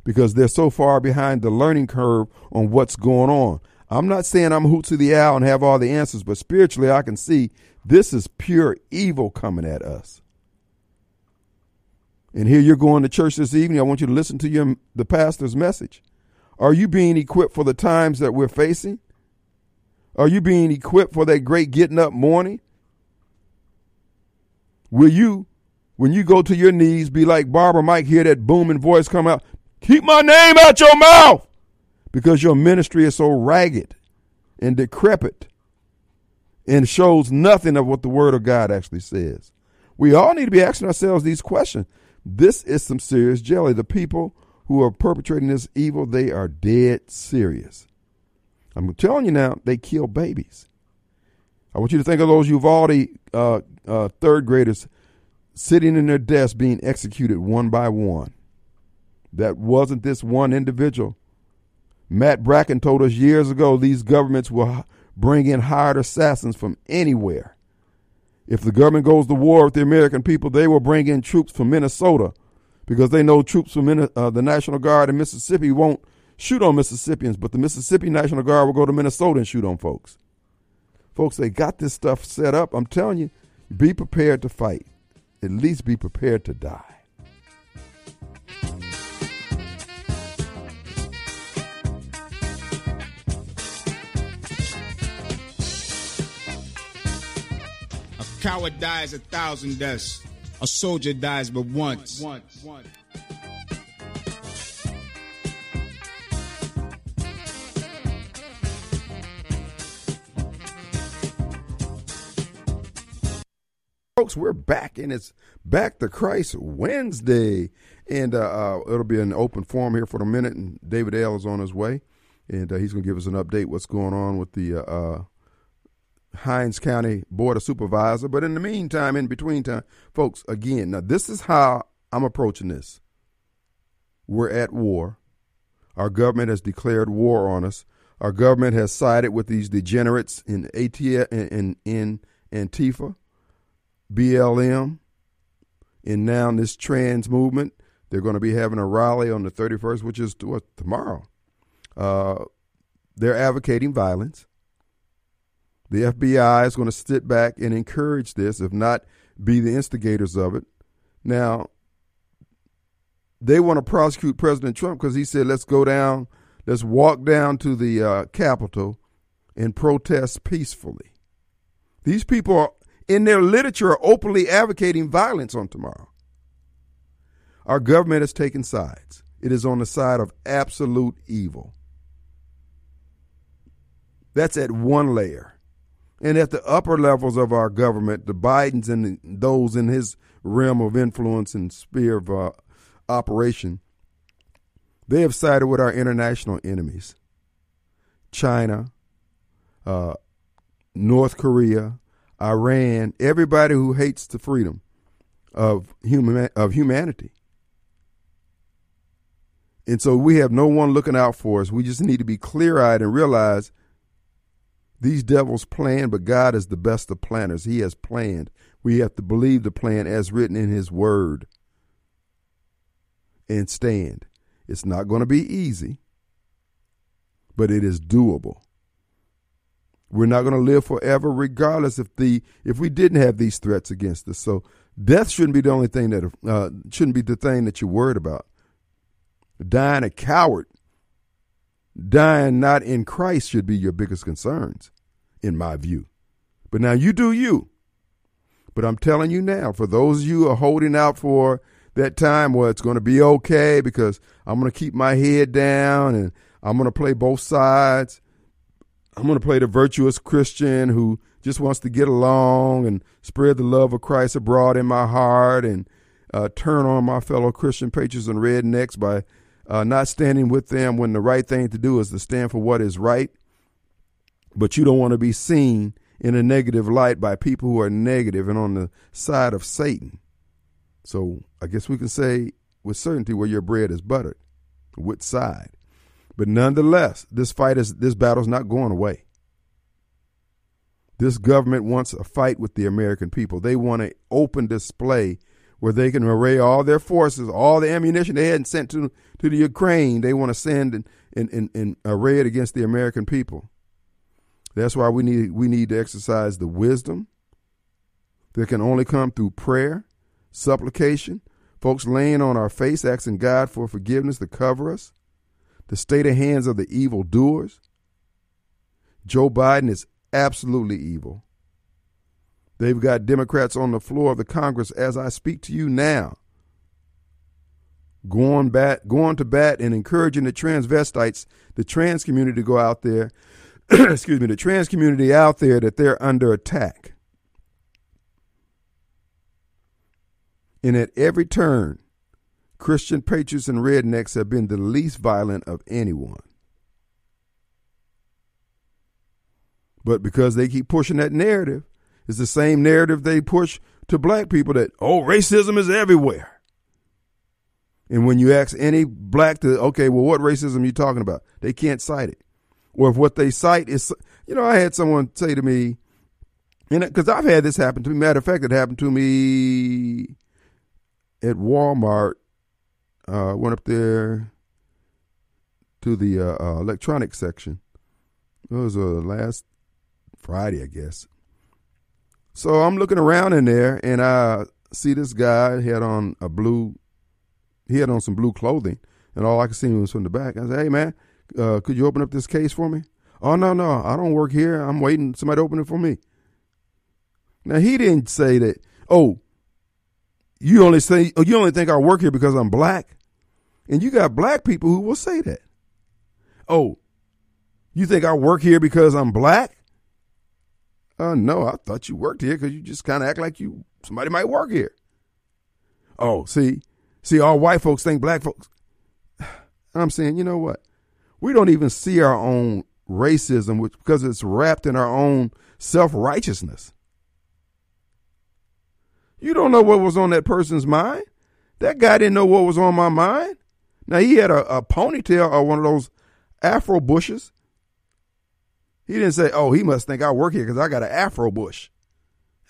because they're so far behind the learning curve on what's going on. I'm not saying I'm hoot to the owl and have all the answers, but spiritually I can see this is pure evil coming at us. And here you're going to church this evening. I want you to listen to your, the pastor's message. Are you being equipped for the times that we're facing? Are you being equipped for that great getting up morning? Will you, when you go to your knees, be like Barbara Mike, hear that booming voice come out? Keep my name out your mouth because your ministry is so ragged and decrepit and shows nothing of what the Word of God actually says. We all need to be asking ourselves these questions. This is some serious jelly. The people who are perpetrating this evil, they are dead serious. I'm telling you now, they kill babies. I want you to think of those Uvalde uh, uh, third graders sitting in their desks being executed one by one that wasn't this one individual. Matt Bracken told us years ago these governments will bring in hired assassins from anywhere. If the government goes to war with the American people, they will bring in troops from Minnesota because they know troops from uh, the National Guard in Mississippi won't shoot on Mississippians, but the Mississippi National Guard will go to Minnesota and shoot on folks. Folks, they got this stuff set up. I'm telling you, be prepared to fight. At least be prepared to die. A coward dies a thousand deaths. A soldier dies but once. Folks, we're back and it's Back to Christ Wednesday. And uh, uh, it'll be an open forum here for a minute. And David L. is on his way. And uh, he's going to give us an update what's going on with the uh, uh, Hinds County Board of Supervisor. But in the meantime, in between time, folks, again, now this is how I'm approaching this. We're at war. Our government has declared war on us. Our government has sided with these degenerates in ATF in, in, in Antifa, BLM, and now this trans movement. They're going to be having a rally on the 31st, which is what, tomorrow. Uh, they're advocating violence. The FBI is going to sit back and encourage this, if not be the instigators of it. Now, they want to prosecute President Trump because he said, let's go down, let's walk down to the uh, Capitol and protest peacefully. These people are, in their literature, are openly advocating violence on tomorrow. Our government has taken sides. It is on the side of absolute evil. That's at one layer. And at the upper levels of our government, the Bidens and those in his realm of influence and sphere of uh, operation, they have sided with our international enemies China, uh, North Korea, Iran, everybody who hates the freedom of human of humanity. And so we have no one looking out for us. We just need to be clear eyed and realize these devils plan, but God is the best of planners. He has planned. We have to believe the plan as written in His Word and stand. It's not going to be easy, but it is doable. We're not going to live forever, regardless if the if we didn't have these threats against us. So death shouldn't be the only thing that uh, shouldn't be the thing that you're worried about. Dying a coward dying not in Christ should be your biggest concerns, in my view. But now you do you. But I'm telling you now, for those of you who are holding out for that time where it's going to be okay because I'm going to keep my head down and I'm going to play both sides. I'm going to play the virtuous Christian who just wants to get along and spread the love of Christ abroad in my heart and uh, turn on my fellow Christian patriots and rednecks by uh, not standing with them when the right thing to do is to stand for what is right. But you don't want to be seen in a negative light by people who are negative and on the side of Satan. So I guess we can say with certainty where your bread is buttered, which side. But nonetheless, this fight is this battle's not going away. This government wants a fight with the American people. They want an open display where they can array all their forces, all the ammunition they hadn't sent to to the Ukraine. They want to send and, and, and, and array it against the American people. That's why we need we need to exercise the wisdom that can only come through prayer, supplication, folks laying on our face, asking God for forgiveness to cover us, the state of hands of the evil doers. Joe Biden is absolutely evil. They've got Democrats on the floor of the Congress as I speak to you now, going bat, going to bat, and encouraging the transvestites, the trans community, to go out there. (clears throat) excuse me, the trans community out there that they're under attack. And at every turn, Christian patriots and rednecks have been the least violent of anyone. But because they keep pushing that narrative, it's the same narrative they push to black people that, oh, racism is everywhere. And when you ask any black to, okay, well, what racism are you talking about? They can't cite it. Or if what they cite is, you know, I had someone say to me, because I've had this happen to me. Matter of fact, it happened to me at Walmart Uh, went up there to the uh, uh, electronic section. It was uh, last Friday, I guess. So I'm looking around in there, and I see this guy had on a blue. He had on some blue clothing, and all I could see was from the back. I said, "Hey, man, uh, could you open up this case for me?" Oh no, no, I don't work here. I'm waiting somebody to open it for me. Now he didn't say that. Oh, you only say oh, you only think I work here because I'm black, and you got black people who will say that. Oh, you think I work here because I'm black? Uh, no, I thought you worked here because you just kind of act like you somebody might work here. Oh, see, see, all white folks think black folks. (sighs) I'm saying, you know what? We don't even see our own racism, which because it's wrapped in our own self righteousness. You don't know what was on that person's mind. That guy didn't know what was on my mind. Now he had a, a ponytail or one of those afro bushes. He didn't say, "Oh, he must think I work here because I got an afro bush."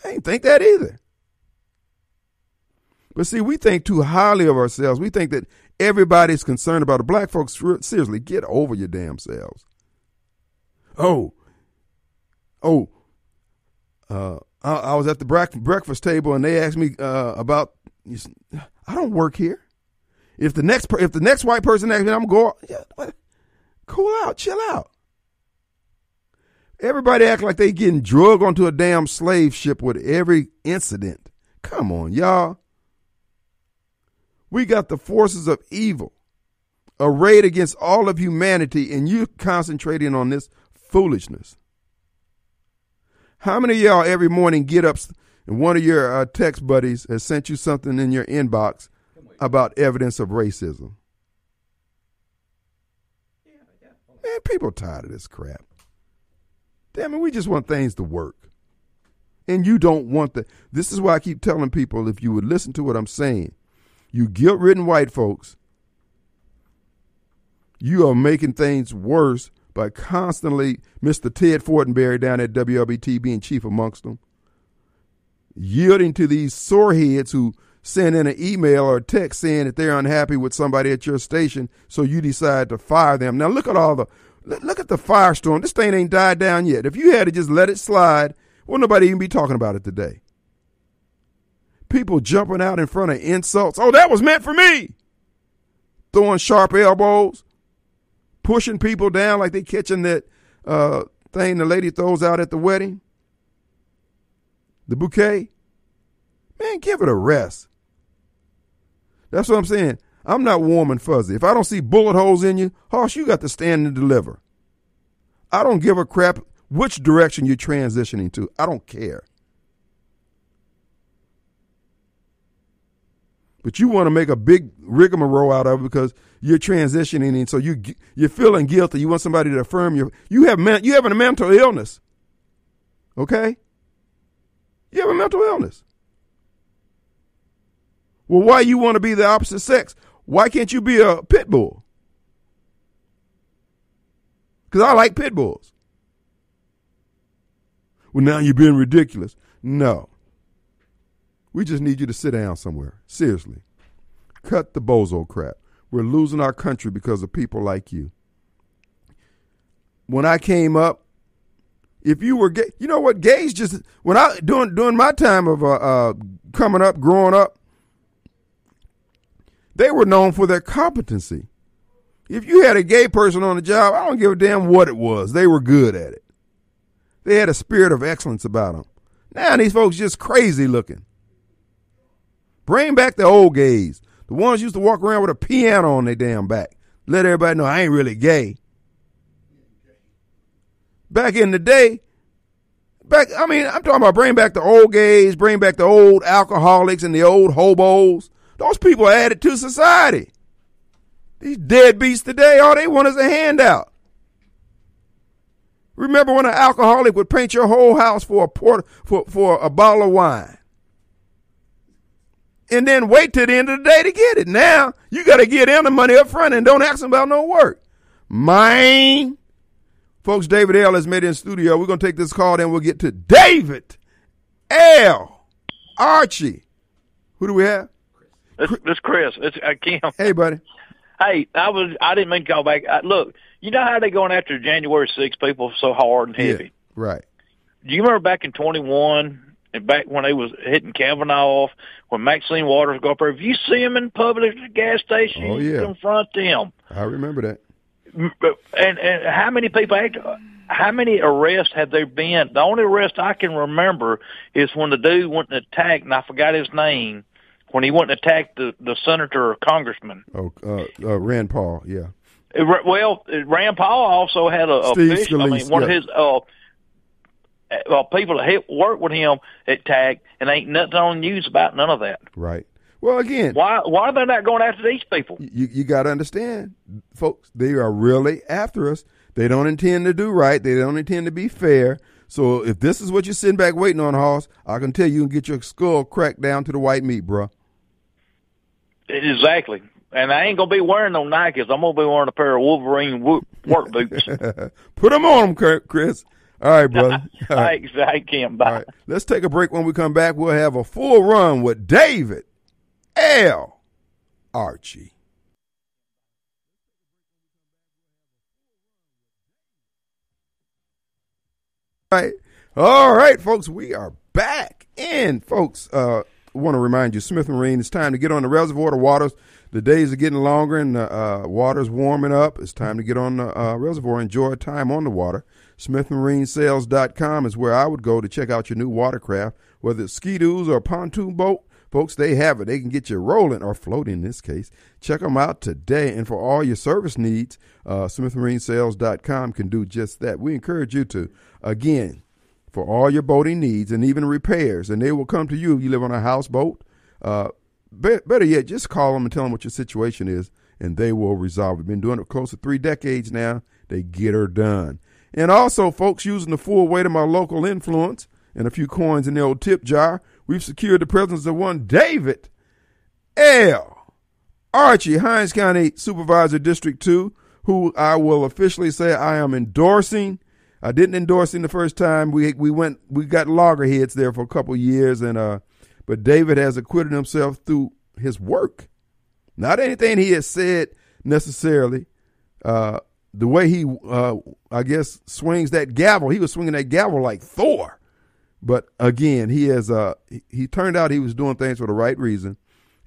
I ain't think that either. But see, we think too highly of ourselves. We think that everybody's concerned about the black folks. Seriously, get over your damn selves. Oh, oh, uh, I, I was at the breakfast table and they asked me uh, about. I don't work here. If the next if the next white person asks me, I'm going. Yeah, cool out, chill out. Everybody act like they getting drug onto a damn slave ship with every incident. Come on, y'all. We got the forces of evil arrayed against all of humanity, and you concentrating on this foolishness. How many of y'all every morning get up and one of your uh, text buddies has sent you something in your inbox about evidence of racism? Man, people tired of this crap. Damn it, we just want things to work. And you don't want the. This is why I keep telling people if you would listen to what I'm saying, you guilt ridden white folks, you are making things worse by constantly Mr. Ted Fortenberry down at WLBT being chief amongst them, yielding to these soreheads who send in an email or a text saying that they're unhappy with somebody at your station, so you decide to fire them. Now look at all the look at the firestorm. This thing ain't died down yet. If you had to just let it slide, will nobody even be talking about it today? People jumping out in front of insults. Oh, that was meant for me. Throwing sharp elbows, pushing people down like they catching that uh, thing the lady throws out at the wedding. The bouquet. Man, give it a rest. That's what I'm saying. I'm not warm and fuzzy. If I don't see bullet holes in you, Hoss, you got to stand and deliver. I don't give a crap which direction you're transitioning to. I don't care. But you want to make a big rigmarole out of it because you're transitioning, and so you you're feeling guilty. You want somebody to affirm you. You have you have a mental illness. Okay. You have a mental illness. Well, why you want to be the opposite sex? Why can't you be a pit bull? Because I like pit bulls. Well, now you're being ridiculous. No. We just need you to sit down somewhere. Seriously. Cut the bozo crap. We're losing our country because of people like you. When I came up, if you were gay, you know what? Gays just when I during during my time of uh, uh, coming up, growing up, they were known for their competency. If you had a gay person on the job, I don't give a damn what it was. They were good at it. They had a spirit of excellence about them. Now these folks just crazy looking. Bring back the old gays. The ones used to walk around with a piano on their damn back. Let everybody know I ain't really gay. Back in the day, back I mean, I'm talking about bring back the old gays, bring back the old alcoholics and the old hobos. Those people are added to society. These deadbeats today, all they want is a handout. Remember when an alcoholic would paint your whole house for a port, for, for a bottle of wine? And then wait till the end of the day to get it. Now you got to get in the money up front and don't ask them about no work. Mine. Folks, David L has made it in studio. We're going to take this call, then we'll get to David L. Archie. Who do we have? It's, it's Chris. It's uh, Kim. Hey, buddy. Hey, I was I didn't mean to call back. I, look, you know how they going after January 6 people so hard and heavy. Yeah, right. Do you remember back in 21 and back when they was hitting Kavanaugh off, when Maxine Waters go up there? If you see him in public at the gas station, Oh, you yeah. confront them. I remember that. Uh, and and how many people? act- uh, How many arrests have there been? The only arrest I can remember is when the dude went and attacked, and I forgot his name. When he went and attacked the the senator or congressman. Oh, uh, uh, Rand Paul. Yeah. Ra- Well, Rand Paul also had a, a official. I mean, one of his uh, uh, people that work with him at TAG, and ain't nothing on the news about none of that. Right. Well, again, Why? Why are they not going after these people? you you got to understand, folks. They are really after us. They don't intend to do right. They don't intend to be fair. So if this is what you're sitting back waiting on, Hoss, I can tell you, and get your skull cracked down to the white meat, bruh. Exactly. And I ain't gonna be wearing no Nikes. I'm gonna be wearing a pair of Wolverine work (laughs) boots. Put them on Chris. All right, brother. (laughs) All right. Thanks, I can't buy. All right. Let's take a break. When we come back, we'll have a full run with David L. Archie. All right. All right, folks, we are back. And, folks, uh, want to remind you, Smith Marine, it's time to get on the reservoir. The waters, the days are getting longer and the uh, water's warming up. It's time to get on the uh, reservoir, enjoy time on the water. SmithMarineSales.com is where I would go to check out your new watercraft, whether it's ski-doos or pontoon boat. Folks, they have it. They can get you rolling or floating in this case. Check them out today. And for all your service needs, uh, SmithMarineSales.com can do just that. We encourage you to, again, for all your boating needs and even repairs, and they will come to you if you live on a houseboat. Uh, be- better yet, just call them and tell them what your situation is, and they will resolve it. Been doing it close to three decades now. They get her done. And also, folks, using the full weight of my local influence and a few coins in the old tip jar, we've secured the presence of one David L. Archie, Hinds County Supervisor District 2, who I will officially say I am endorsing. I didn't endorse him the first time. We we went we got loggerheads there for a couple years and uh but David has acquitted himself through his work. Not anything he has said necessarily. Uh the way he uh I guess swings that gavel. He was swinging that gavel like Thor. But again, he has uh he, turned out he was doing things for the right reason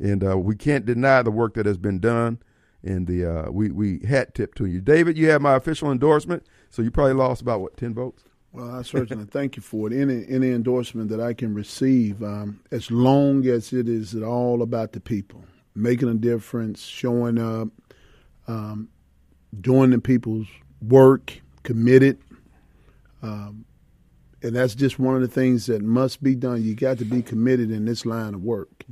and uh, we can't deny the work that has been done. And the uh, we we hat tip to you, David. You have my official endorsement, so you probably lost about what ten votes. Well, I certainly (laughs) thank you for it. Any any endorsement that I can receive, um, as long as it is all about the people, making a difference, showing up, um, doing the people's work, committed, um, and that's just one of the things that must be done. You got to be committed in this line of work.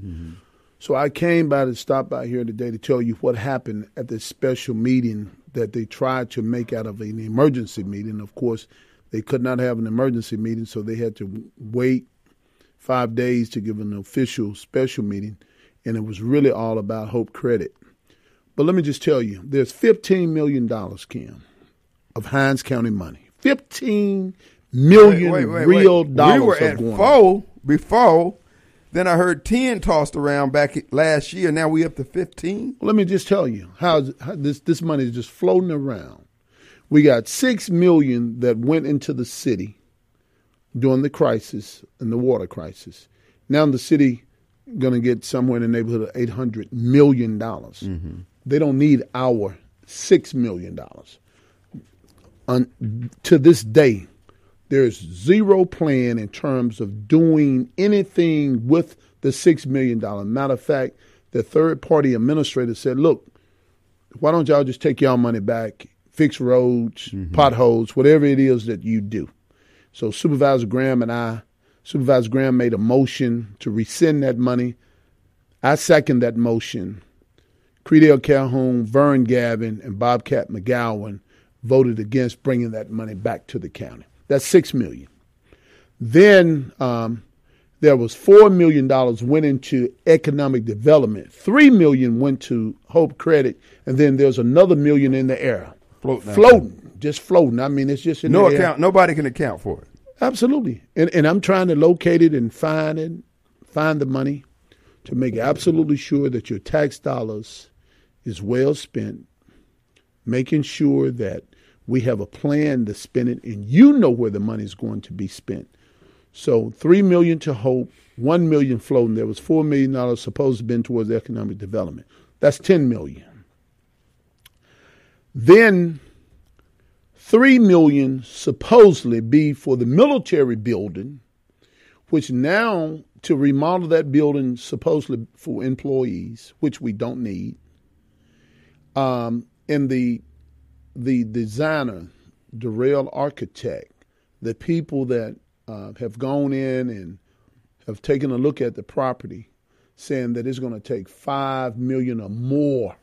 So I came by to stop by here today to tell you what happened at this special meeting that they tried to make out of an emergency meeting. Of course, they could not have an emergency meeting, so they had to wait five days to give an official special meeting, and it was really all about Hope Credit. But let me just tell you, there's $15 million, Kim, of Hinds County money. $15 million real dollars We were at four before. Then I heard ten tossed around back last year. Now we up to fifteen. Let me just tell you how, how this this money is just floating around. We got six million that went into the city during the crisis and the water crisis. Now the city going to get somewhere in the neighborhood of eight hundred million dollars. Mm-hmm. They don't need our six million dollars. To this day, there's zero plan in terms of doing anything with the six million dollar. Matter of fact, the third party administrator said, "Look, why don't y'all just take y'all money back, fix roads, mm-hmm. potholes, whatever it is that you do." So Supervisor Graham and I, Supervisor Graham made a motion to rescind that money. I second that motion. Credell Calhoun, Vern Gavin, and Bobcat McGowan voted against bringing that money back to the county. That's six million. Then um, there was four million dollars went into economic development. Three million went to Hope Credit, and then there's another million in the air, Floating floating, just floating. I mean, it's just in No the air. account. Nobody can account for it. Absolutely. And and I'm trying to locate it and find it, find the money. to make absolutely sure that your tax dollars is well spent, making sure that we have a plan to spend it and you know where the money is going to be spent. So three million to hope, one million floating. There was four million dollars supposed to have been towards economic development. That's ten million. Then three million supposedly be for the military building, which now to remodel that building supposedly for employees, which we don't need. Um, and the the designer, the rail architect, the people that uh, have gone in and have taken a look at the property, saying that it's going to take five million or more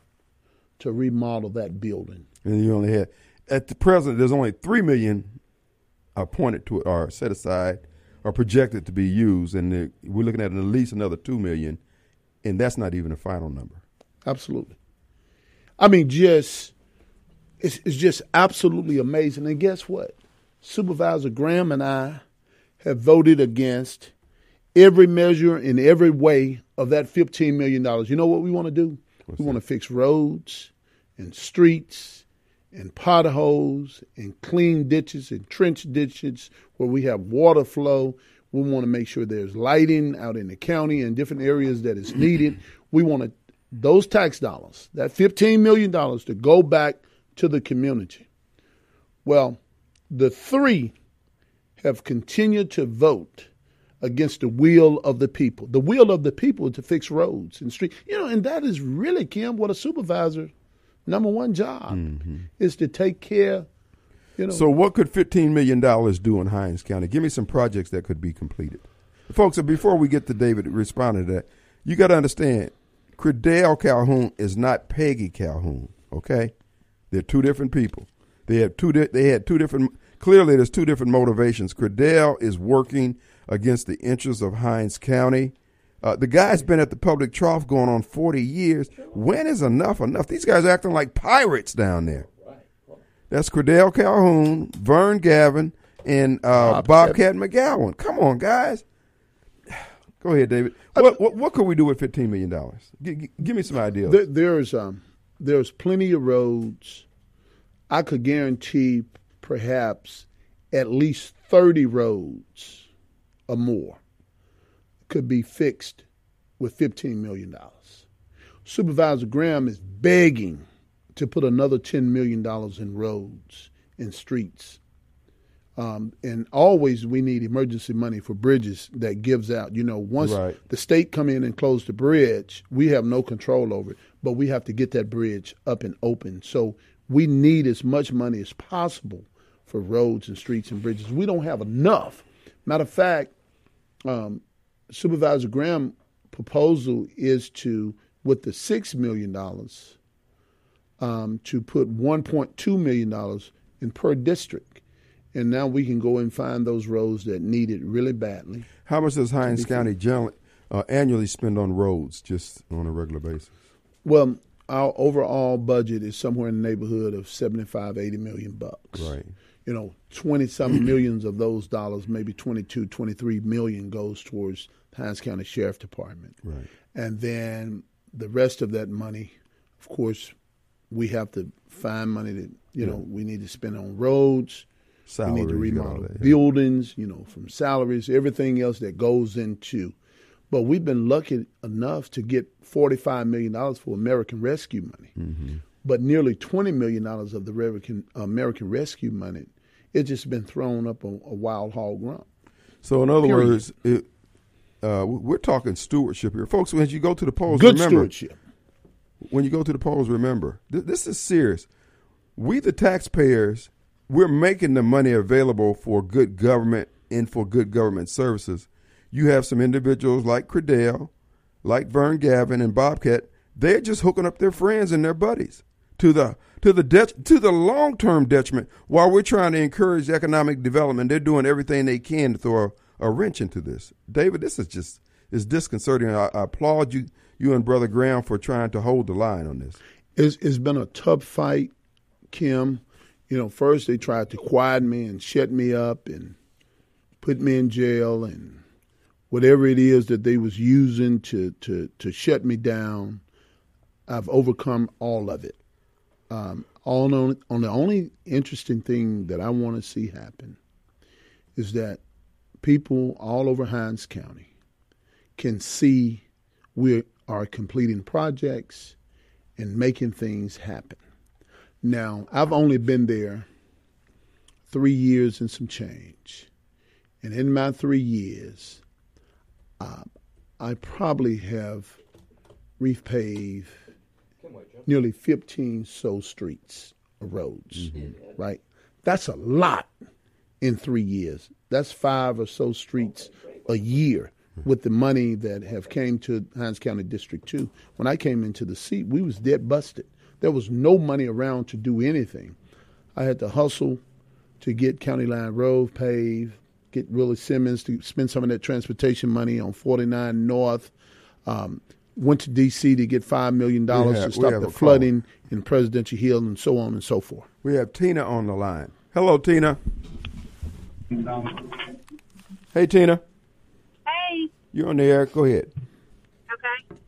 to remodel that building. And you only had at the present. There's only three million appointed to it or set aside or projected to be used, and the, we're looking at at least another two million, and that's not even a final number. Absolutely. I mean, just it's, it's just absolutely amazing. And guess what? Supervisor Graham and I have voted against every measure in every way of that $15 million. You know what we want to do? What's we want to fix roads and streets and potholes and clean ditches and trench ditches where we have water flow. We want to make sure there's lighting out in the county and different areas that is needed. We want to, those tax dollars, that $15 million to go back to the community. Well, the three have continued to vote against the will of the people. The will of the people to fix roads and streets. You know, and that is really, Kim, what a supervisor number one job mm-hmm. is to take care. You know, So, what could fifteen million dollars do in Hinds County? Give me some projects that could be completed, folks. Before we get to David responding to that, you got to understand, Credell Calhoun is not Peggy Calhoun. Okay, they're two different people. They have two. Di- they had two different. Clearly, there's two different motivations. Credell is working against the interests of Hinds County. Uh, the guy's been at the public trough going on 40 years. When is enough enough? These guys are acting like pirates down there. That's Credell Calhoun, Vern Gavin, and uh, Bobcat McGowan. Come on, guys. Go ahead, David. What, what, what could we do with $15 million? G- g- give me some ideas. There, there's um, there's plenty of roads. I could guarantee perhaps at least thirty roads or more could be fixed with fifteen million dollars. Supervisor Graham is begging to put another ten million dollars in roads and streets. Um, and always we need emergency money for bridges that gives out. You know, once Right. the state come in and close the bridge, we have no control over it, but we have to get that bridge up and open. So we need as much money as possible for roads and streets and bridges. We don't have enough. Matter of fact, um, Supervisor Graham proposal is to, with the six million dollars, um, to put one point two million dollars in per district, and now we can go and find those roads that need it really badly. How much does Hinds County generally, uh, annually spend on roads just on a regular basis? Well, our overall budget is somewhere in the neighborhood of 75, 80 million bucks. Right. You know, 20 some (clears throat) millions of those dollars, maybe 22, 23 million goes towards the Hinds County Sheriff Department. Right. And then the rest of that money, of course, we have to find money that, you know, we need to spend on roads. Salaries, we need to you got all remodel yeah. buildings, you know, from salaries, everything else that goes into. But we've been lucky enough to get $45 million for American Rescue money. Mm-hmm. But nearly $20 million of the American, American Rescue money, it's just been thrown up a, a wild hog run. So, in other Period. words, it, uh, we're talking stewardship here. Folks, when you go to the polls, Good remember, stewardship. when you go to the polls, remember th- this is serious. We, the taxpayers, we're making the money available for good government and for good government services. You have some individuals like Credell, like Vern Gavin and Bobcat. They're just hooking up their friends and their buddies to the to the to the long term detriment. While we're trying to encourage economic development, they're doing everything they can to throw a, a wrench into this. David, this is just is disconcerting. I, I applaud you, you and Brother Graham for trying to hold the line on this. It's, it's been a tough fight, Kim. You know, first they tried to quiet me and shut me up and put me in jail and whatever it is that they was using to to to shut me down, I've overcome all of it. Um, all on, on the only interesting thing that I want to see happen is that people all over Hinds County can see we are completing projects and making things happen. Now, I've only been there three years and some change. And in my three years, uh, I probably have repaved nearly 15 so streets or roads, right? That's a lot in three years. That's five or so streets a year with the money that have came to Hinds County District 2. When I came into the seat, we was dead busted. There was no money around to do anything. I had to hustle to get County Line Road paved, get Willie Simmons to spend some of that transportation money on 49 North. Um, went to D.C. to get $5 million have- to stop the a call. flooding in Presidential Hill and so on and so forth. We have Tina on the line. Hello, Tina. Hey, Tina. Hey, You're on the air. Go ahead. okay.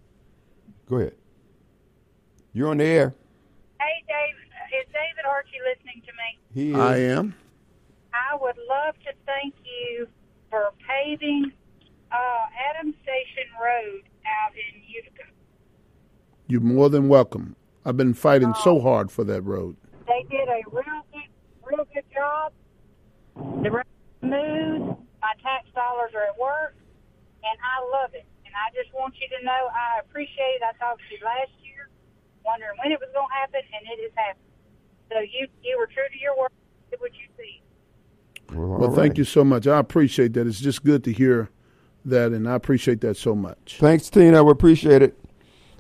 Go ahead. You're on the air. Hey, Dave, is David Archie listening to me? He is. I am. I would love to thank you for paving uh, Adams Station Road out in Utica. You're more than welcome. I've been fighting so hard for that road. They did a real good, real good job. The road is smooth. My tax dollars are at work, and I love it. And I just want you to know I appreciate it. I talked to you last year, wondering when it was going to happen, and it has happened. So you you were true to your word. Did what you see. Well, Well, thank right. you so much. I appreciate that. It's just good to hear that, and I appreciate that so much. Thanks, Tina. We appreciate it.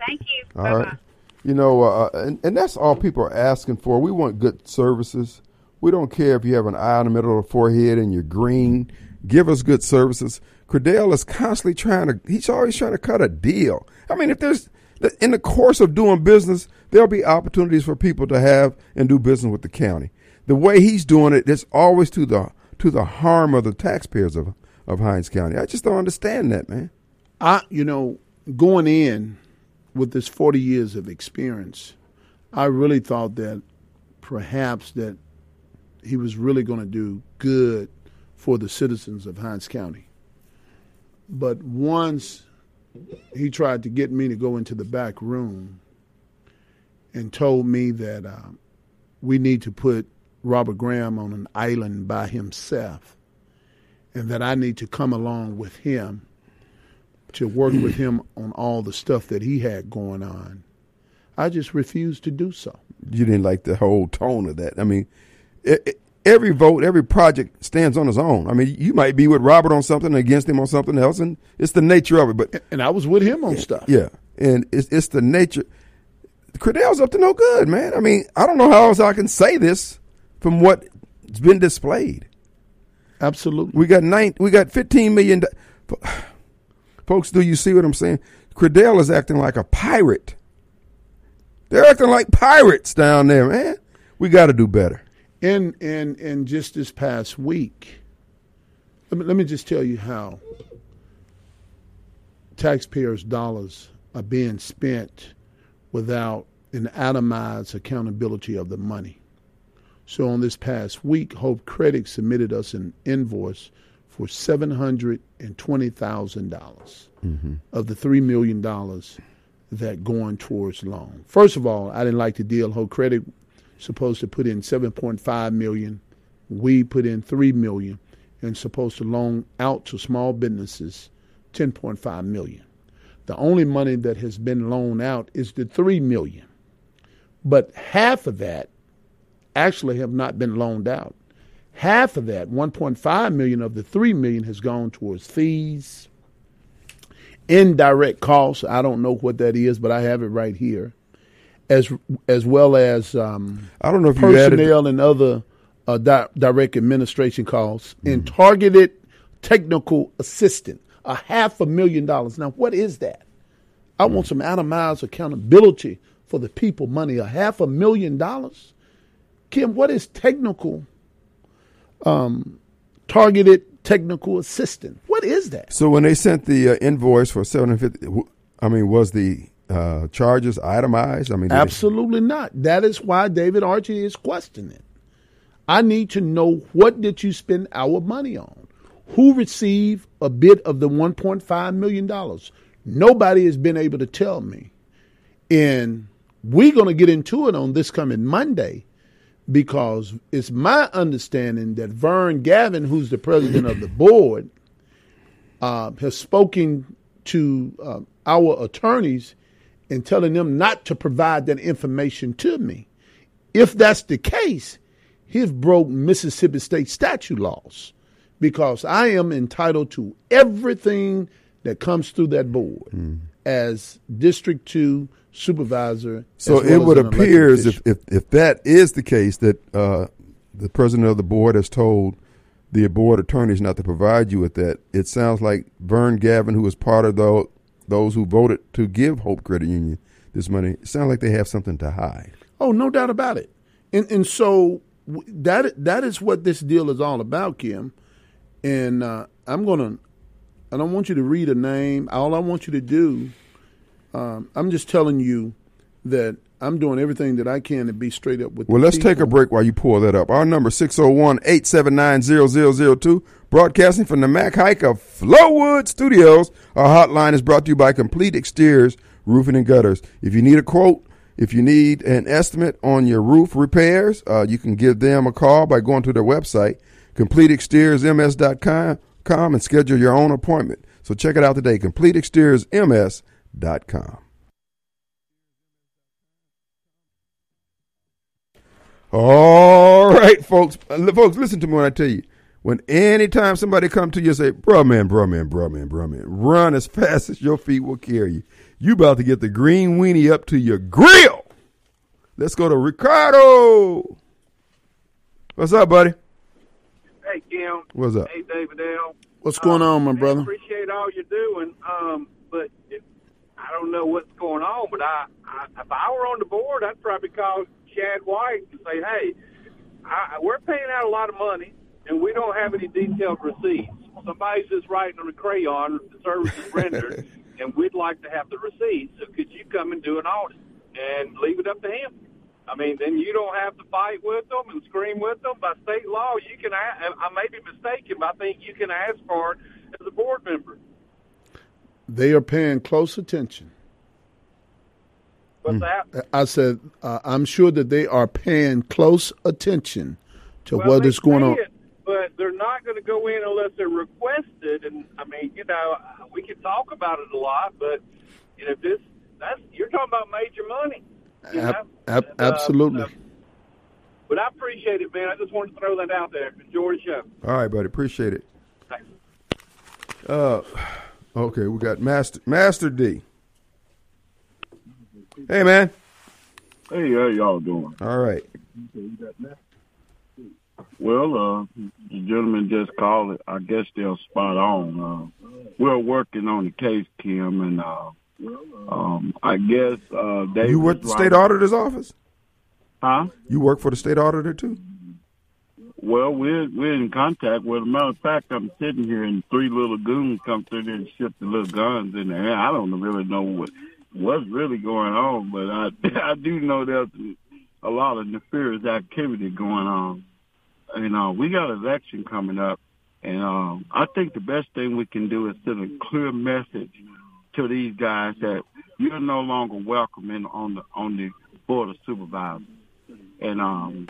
Thank you. All Bye right. You know, uh, and, and that's all people are asking for. We want good services. We don't care if you have an eye in the middle of the forehead and you're green. Give us good services. Credell is constantly trying to, he's always trying to cut a deal. I mean, if there's, in the course of doing business, there'll be opportunities for people to have and do business with the county. The way he's doing it, it's always to the, to the harm of the taxpayers of, of Hinds County. I just don't understand that, man. I, you know, going in with this 40 years of experience, I really thought that perhaps that he was really going to do good for the citizens of Hinds County. But once he tried to get me to go into the back room and told me that uh, we need to put Robert Graham on an island by himself and that I need to come along with him to work with him on all the stuff that he had going on. I just refused to do so. you didn't like the whole tone of that. I mean, e- e- every vote, every project stands on its own. I mean, you might be with Robert on something, against him on something else, and it's the nature of it. But And I was with him on stuff. yeah, and it's it's the nature. Credell's up to no good, man. I mean, I don't know how else I can say this from what's been displayed. Absolutely. We got nine. We got fifteen million. (sighs) Folks, do you see what I'm saying? Credell is acting like a pirate. They're acting like pirates down there, man. We got to do better. And and and just this past week, let me let me just tell you how taxpayers' dollars are being spent without an atomized accountability of the money. So on this past week, Hope Credit submitted us an invoice for seven hundred and twenty thousand dollars mm-hmm. of the three million dollars that going towards loan. First of all, I didn't like the deal. Hope Credit supposed to put in 7.5 million. We put in 3 million and supposed to loan out to small businesses 10.5 million. The only money that has been loaned out is the 3 million. But half of that actually have not been loaned out. Half of that, 1.5 million of the 3 million has gone towards fees, indirect costs. I don't know what that is, but I have it right here. As as well as um, I don't know if you added. personnel and other uh, di- direct administration costs and targeted technical assistance, a half a million dollars. Now, what is that? I want some atomized accountability for the people money, a half a million dollars. Kim, what is technical, um, targeted technical assistant? What is that? So when they sent the uh, invoice for seven hundred fifty, I mean, was the uh, charges itemized? I mean, did they- Absolutely not. That is why David Archie is questioning. I need to know what did you spend our money on? Who received a bit of the 1.5 million dollars? Nobody has been able to tell me. And we're going to get into it on this coming Monday because it's my understanding that Vern Gavin, who's the president of the board, uh, has spoken to uh, our attorneys and telling them not to provide that information to me. If that's the case, he's broke Mississippi state statute laws because I am entitled to everything that comes through that board as District 2 supervisor. So well it would appear as if, if if that is the case that uh, the president of the board has told the board attorneys not to provide you with that. It sounds like Vern Gavin, who was part of those those who voted to give Hope Credit Union this money, it sounds like they have something to hide. Oh, no doubt about it. And and so that that is what this deal is all about, Kim. And uh, I'm gonna. I don't want you to read a name. All I want you to do. Um, I'm just telling you that I'm doing everything that I can to be straight up with. Well, let's take a break while you pull that up. Our number 601-879-0002, broadcasting from the Mac Haik of Flowood Studios. Our hotline is brought to you by Complete Exteriors Roofing and Gutters. If you need a quote, if you need an estimate on your roof repairs, uh, you can give them a call by going to their website, completeexteriorsms.com, com, and schedule your own appointment. So check it out today, completeexteriorsms.com. All right, folks. Uh, folks, listen to me when I tell you. When anytime somebody come to you and say, bruh man, bruh man, bruh man, bruh man, run as (laughs) fast as your feet will carry you. You about to get the green weenie up to your grill. Let's go to Ricardo. What's up, buddy? Hey, Kim. What's up? Hey, David L. What's going on, my brother? Appreciate all you're doing. Um, but it, I don't know what's going on. But I, I, if I were on the board, I'd probably call Shad White and say, "Hey, I, we're paying out a lot of money, and we don't have any detailed receipts. Somebody's just writing on a crayon the services rendered, (laughs) and we'd like to have the receipts. So could you come and do an audit and leave it up to him?" I mean, then you don't have to fight with them and scream with them. By state law, you can. a- I may be mistaken, but I think you can ask for it as a board member. They are paying close attention. What's that? I said, uh, I'm sure that they are paying close attention to Well, what is going on. it, but they're not going to go in unless they're requested. And I mean, you know, we can talk about it a lot, but you know, this that's you're talking about major money. You Ab- know? ab- And, uh, absolutely. uh, but I appreciate it, man. I just wanted to throw that out there. Enjoy the show. All right, buddy. Appreciate it. Thanks. Uh, okay, we got Master Master D. Hey, man. Hey, how y'all doing? All right. Well, uh, the gentleman just called it. I guess they're spot on. Uh, we're working on the case, Kim, and uh, um, I guess uh, they. You work at the state auditor's office? Huh? You work for the state auditor too? Well, we're we're in contact with. As a matter of fact, I'm sitting here, and three little goons come through there and ship the little guns in there. I don't really know what what's really going on, but I (laughs) I do know there's a lot of nefarious activity going on. And uh, we got an election coming up, and um, I think the best thing we can do is send a clear message to these guys that you're no longer welcome in on the on the board of supervisors. And um,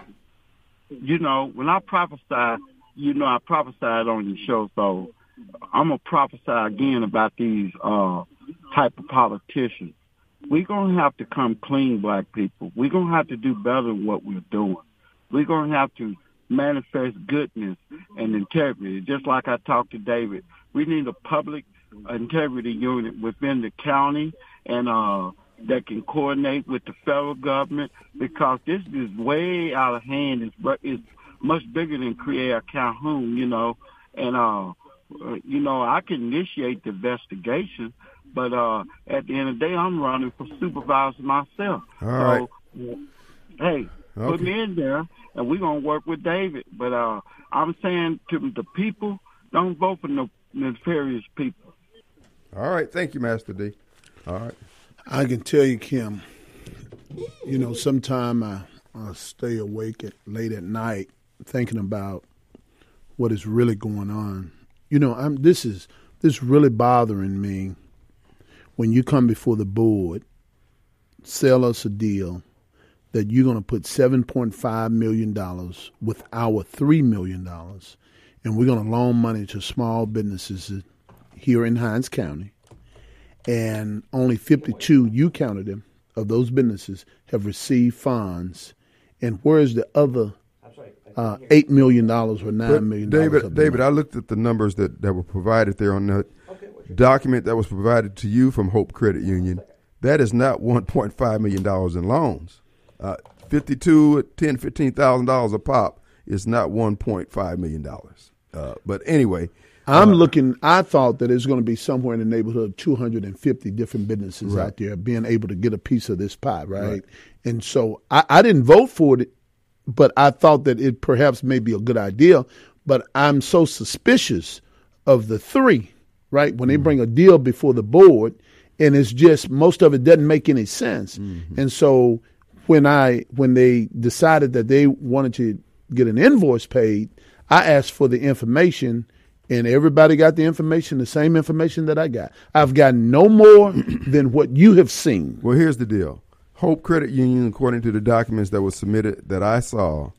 you know, when I prophesy, you know, I prophesied on your show, so I'm gonna prophesy again about these uh type of politicians. We're gonna have to come clean, black people. We're gonna have to do better than what we're doing. We're gonna have to manifest goodness and integrity. Just like I talked to David, we need a public integrity unit within the county and uh that can coordinate with the federal government because this is way out of hand. It's, it's much bigger than Credell Calhoun, you know. And, uh, you know, I can initiate the investigation, but uh, at the end of the day, I'm running for supervisor myself. All right. so, hey, put me in there, and we're going to work with David. But uh, I'm saying to the people, don't vote for no nefarious people. All right, thank you, Master D. All right. I can tell you, Kim. You know, sometime I, I stay awake at late at night thinking about what is really going on. You know, I'm this is this really bothering me when you come before the board, sell us a deal that you're going to put $7.5 million with our $3 million, and we're going to loan money to small businesses here in Hinds County. And only 52, you counted them, of those businesses have received funds. And where's the other uh, $8 million or $9 But million? David, David. I looked at the numbers that, that were provided there on that document that was provided to you from Hope Credit Union. That is not $1.5 million in loans. Uh, 52 ten fifteen thousand dollars a pop is not $1.5 million. Uh, but anyway, I'm looking. I thought that it's going to be somewhere in the neighborhood of 250 different businesses Right. out there being able to get a piece of this pie, right? Right. And so I, I didn't vote for it, but I thought that it perhaps may be a good idea. But I'm so suspicious of the three, right? When they mm. bring a deal before the board, and it's just most of it doesn't make any sense. Mm-hmm. And so when I when they decided that they wanted to get an invoice paid, I asked for the information and everybody got the information, the same information that I got. I've got no more (clears throat) than what you have seen. Well, here's the deal. Hope Credit Union, according to the documents that were submitted that I saw,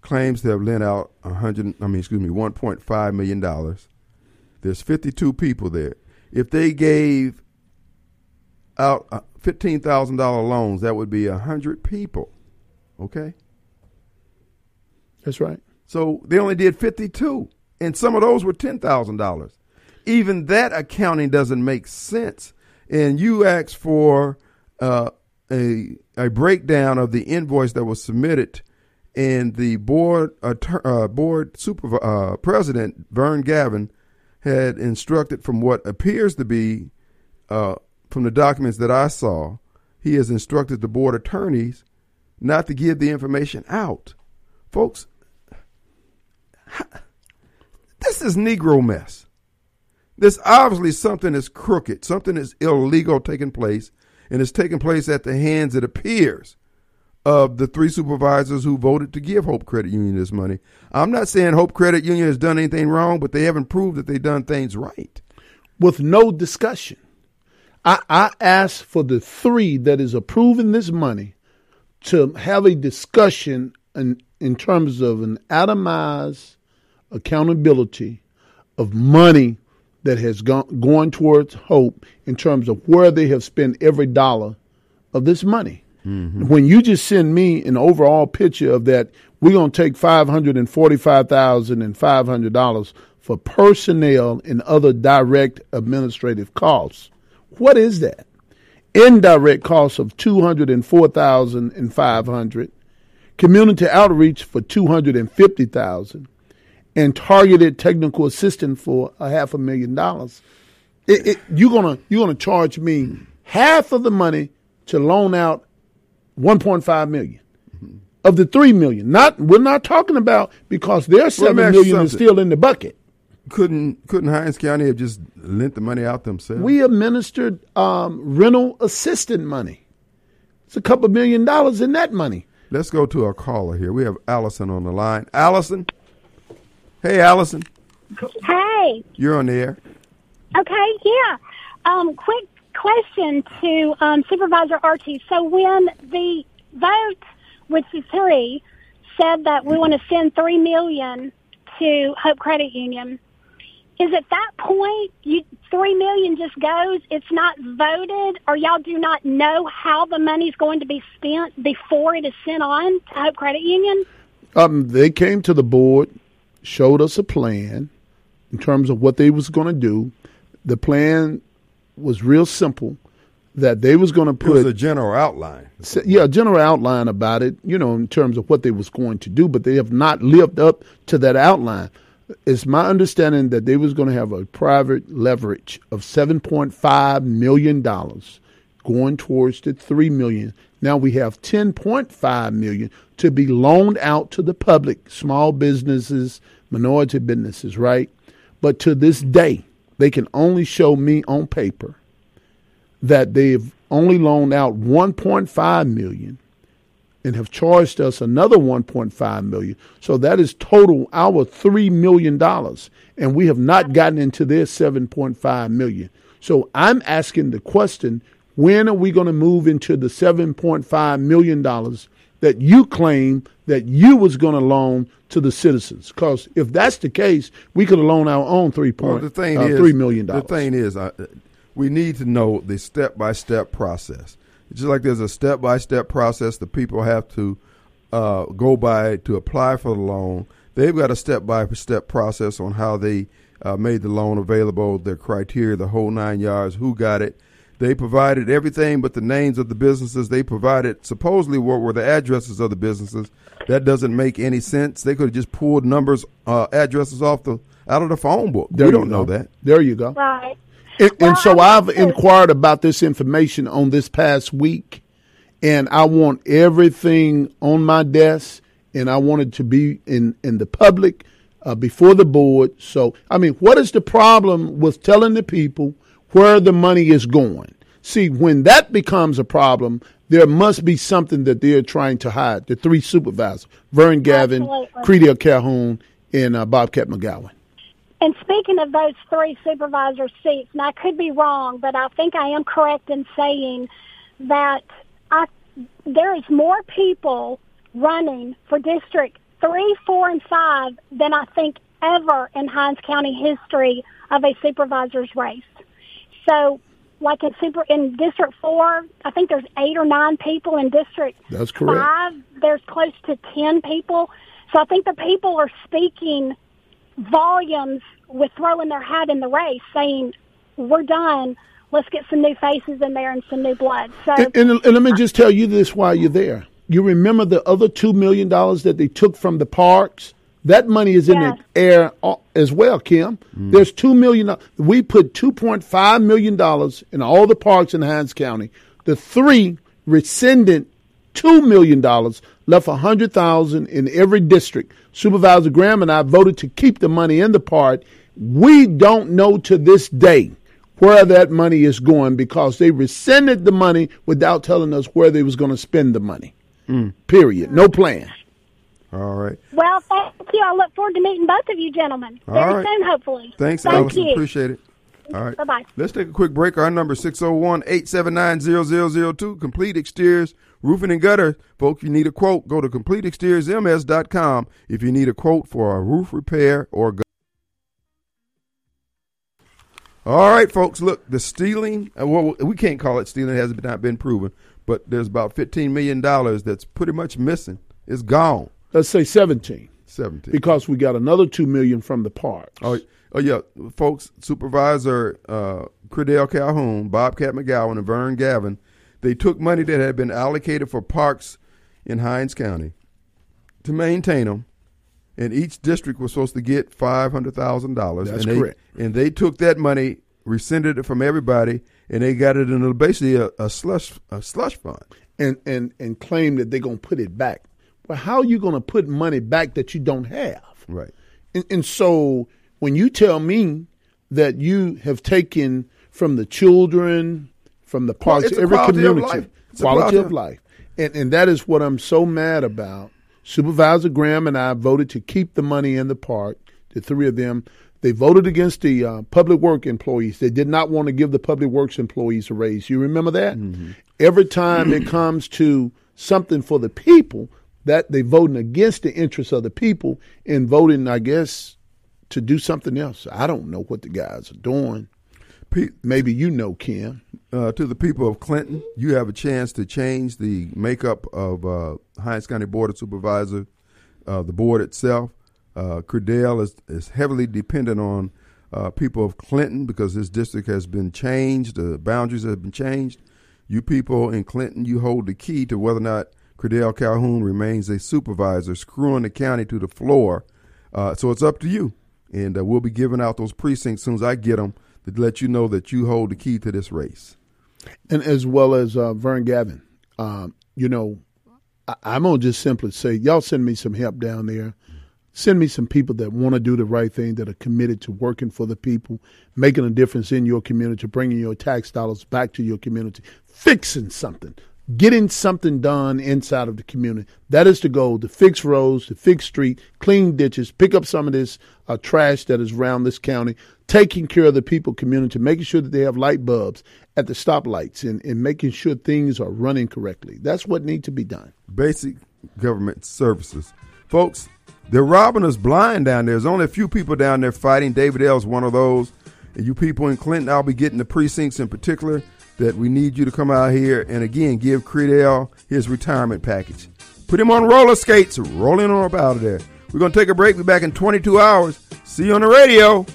claims to have lent out hundred. I mean, excuse me, one point five million dollars. There's 52 people there. If they gave out uh, fifteen thousand dollar loans, that would be hundred people. Okay, That's right. so they only did 52, and some of those were ten thousand dollars. Even that accounting doesn't make sense. And you asked for uh, a a breakdown of the invoice that was submitted, and the board atter- uh, board supervi- uh, president Vern Gavin had instructed from what appears to be uh, from the documents that I saw, he has instructed the board attorneys not to give the information out. Folks, this is Negro mess. There's obviously something is crooked, something is illegal taking place, and it's taking place at the hands, it appears, of the three supervisors who voted to give Hope Credit Union this money. I'm not saying Hope Credit Union has done anything wrong, but they haven't proved that they've done things right. With no discussion. I, I asked for the three that is approving this money to have a discussion in, in terms of an atomized accountability of money that has gone going towards hope in terms of where they have spent every dollar of this money. Mm-hmm. When you just send me an overall picture of that, we're going to take five hundred and forty-five thousand and five hundred dollars for personnel and other direct administrative costs. What is that? Indirect costs of two hundred and four thousand and five hundred, community outreach for two hundred and fifty thousand, and targeted technical assistance for a half a million dollars. It, it, you're gonna you're gonna charge me half of the money to loan out 1.5 million of the 3 million. Not we're not talking about because their me 7 ask you million is still in the bucket. Couldn't couldn't Hinds County have just lent the money out themselves? We administered um, rental assistant money. It's a couple million dollars in that money. Let's go to a caller here. We have Allison on the line. Allison, hey Allison, Hey, you're on the air. okay, yeah. Um, quick question to um, Supervisor Archie. So when the vote with the three said that we want to send three million to Hope Credit Union, is at that point you three million just goes? It's not voted, or y'all do not know how the money's going to be spent before it is sent on to Hope Credit Union? Um, they came to the board, showed us a plan in terms of what they was going to do. The plan was real simple that they was going to It put was a general outline. yeah, a general outline about it, you know, in terms of what they was going to do, but they have not lived up to that outline. It's my understanding that they was going to have a private leverage of seven point five million dollars going towards the three million. Now we have ten point five million to be loaned out to the public, small businesses, minority businesses, right? But to this day, they can only show me on paper that they've only loaned out 1.5 million and have charged us another 1.5 million. So that is total our 3 million dollars and we have not gotten into their 7.5 million. So I'm asking the question, when are we going to move into the 7.5 million dollars that you claim that you was going to loan to the citizens? Because if that's the case, we could have loaned our own three Well, the thing uh, is, three million dollars. The thing is, uh, we need to know the step by step process. Just like there's a step by step process that people have to uh, go by to apply for the loan, they've got a step by step process on how they uh, made the loan available, their criteria, the whole nine yards, who got it. They provided everything but the names of the businesses. They provided supposedly what were the addresses of the businesses. That doesn't make any sense. They could have just pulled numbers, uh, addresses off the out of the phone book. There we don't know that. There you go. Right. And, Well, and so I I've inquired about this information on this past week, and I want everything on my desk, and I want it to be in in the public uh, before the board. So, I mean, what is the problem with telling the people where the money is going? See, when that becomes a problem, there must be something that they're trying to hide. The three supervisors: Vern Gavin. Credell Calhoun, and uh, Bobcat McGowan. And speaking of those three supervisor seats, and I could be wrong, but I think I am correct in saying that I, there is more people running for District 3, 4, and 5 than I think ever in Hinds County history of a supervisor's race. So, like in super in District 4, I think there's eight or nine people in District That's correct. five, there's close to 10 people. So I think the people are speaking volumes with throwing their hat in the race, saying, we're done. Let's get some new faces in there and some new blood. So, And, and, and let me just tell you this while you're there. You remember the other $2 million that they took from the parks? That money is in Yes. the air uh, as well, Kim. There's $2 million. We put $2.5 million in all the parks in Hinds County. The three rescinded $2 million, left a 100,000 in every district. Supervisor Graham and I voted to keep the money in the park. We don't know to this day where that money is going because they rescinded the money without telling us where they was going to spend the money. Period. No plan. All right. well, thank you. I look forward to meeting both of you gentlemen All very right. soon, hopefully. Thanks, Thank Allison. you. Appreciate it. All right. Bye-bye. Let's take a quick break. Our number is 601-879-0002. Complete Exteriors, Roofing and Gutter. Folks, if you need a quote, go to CompleteExteriorsMS.com if you need a quote for a roof repair or gu- All right, folks, look, the stealing, uh, well, we can't call it stealing, it has not been proven, but there's about $15 million that's pretty much missing. It's gone. Let's say 17 17. because we got another 2 million from the parks. Oh, oh yeah, folks. Supervisor uh, Credell Calhoun, Bobcat McGowan, and Vern Gavin, they took money that had been allocated for parks in Hinds County to maintain them, and each district was supposed to get five hundred thousand dollars. That's and they, correct. And they took that money, rescinded it from everybody, and they got it in a, basically a, a slush a slush fund. and and and claim that they're going to put it back. Well, how are you going to put money back that you don't have? Right. And, and so when you tell me that you have taken from the children, from the parks, it's a every quality of community, life. It's quality, of of- life, and and that is what I'm so mad about. Supervisor Graham and I voted to keep the money in the park. The three of them. They voted against the uh, public work employees. They did not want to give the public works employees a raise. You remember that? Every time it comes to something for the people, that they voting against the interests of the people and voting, I guess, to do something else. I don't know what the guys are doing. Maybe you know, Kim. uh, to the people of Clinton, you have a chance to change the makeup of uh, Hinds County Board of Supervisors, uh, the board itself. Uh, Credell is, is heavily dependent on uh, people of Clinton because this district has been changed, the boundaries have been changed. You people in Clinton, you hold the key to whether or not Credell Calhoun remains a supervisor, screwing the county to the floor. Uh, so it's up to you. And uh, we'll be giving out those precincts as soon as I get them to let you know that you hold the key to this race. and as well as uh, Vern Gavin. Um, you know, I, I'm gonna just simply say, y'all send me some help down there. Send me some people that want to do the right thing, that are committed to working for the people, making a difference in your community, bringing your tax dollars back to your community, fixing something, getting something done inside of the community. That is the goal to fix roads, to fix street, clean ditches, pick up some of this uh, trash that is around this county, taking care of the people community, making sure that they have light bulbs at the stoplights and, and making sure things are running correctly. That's what needs to be done. Basic government services. Folks, they're robbing us blind down there. There's only a few people down there fighting. David L's one of those. And you people in Clinton, I'll be getting the precincts in particular that we need you to come out here and again give Credell his retirement package. Put him on roller skates, rolling on up out of there. We're going to take a break. Be back in 22 hours. See you on the radio.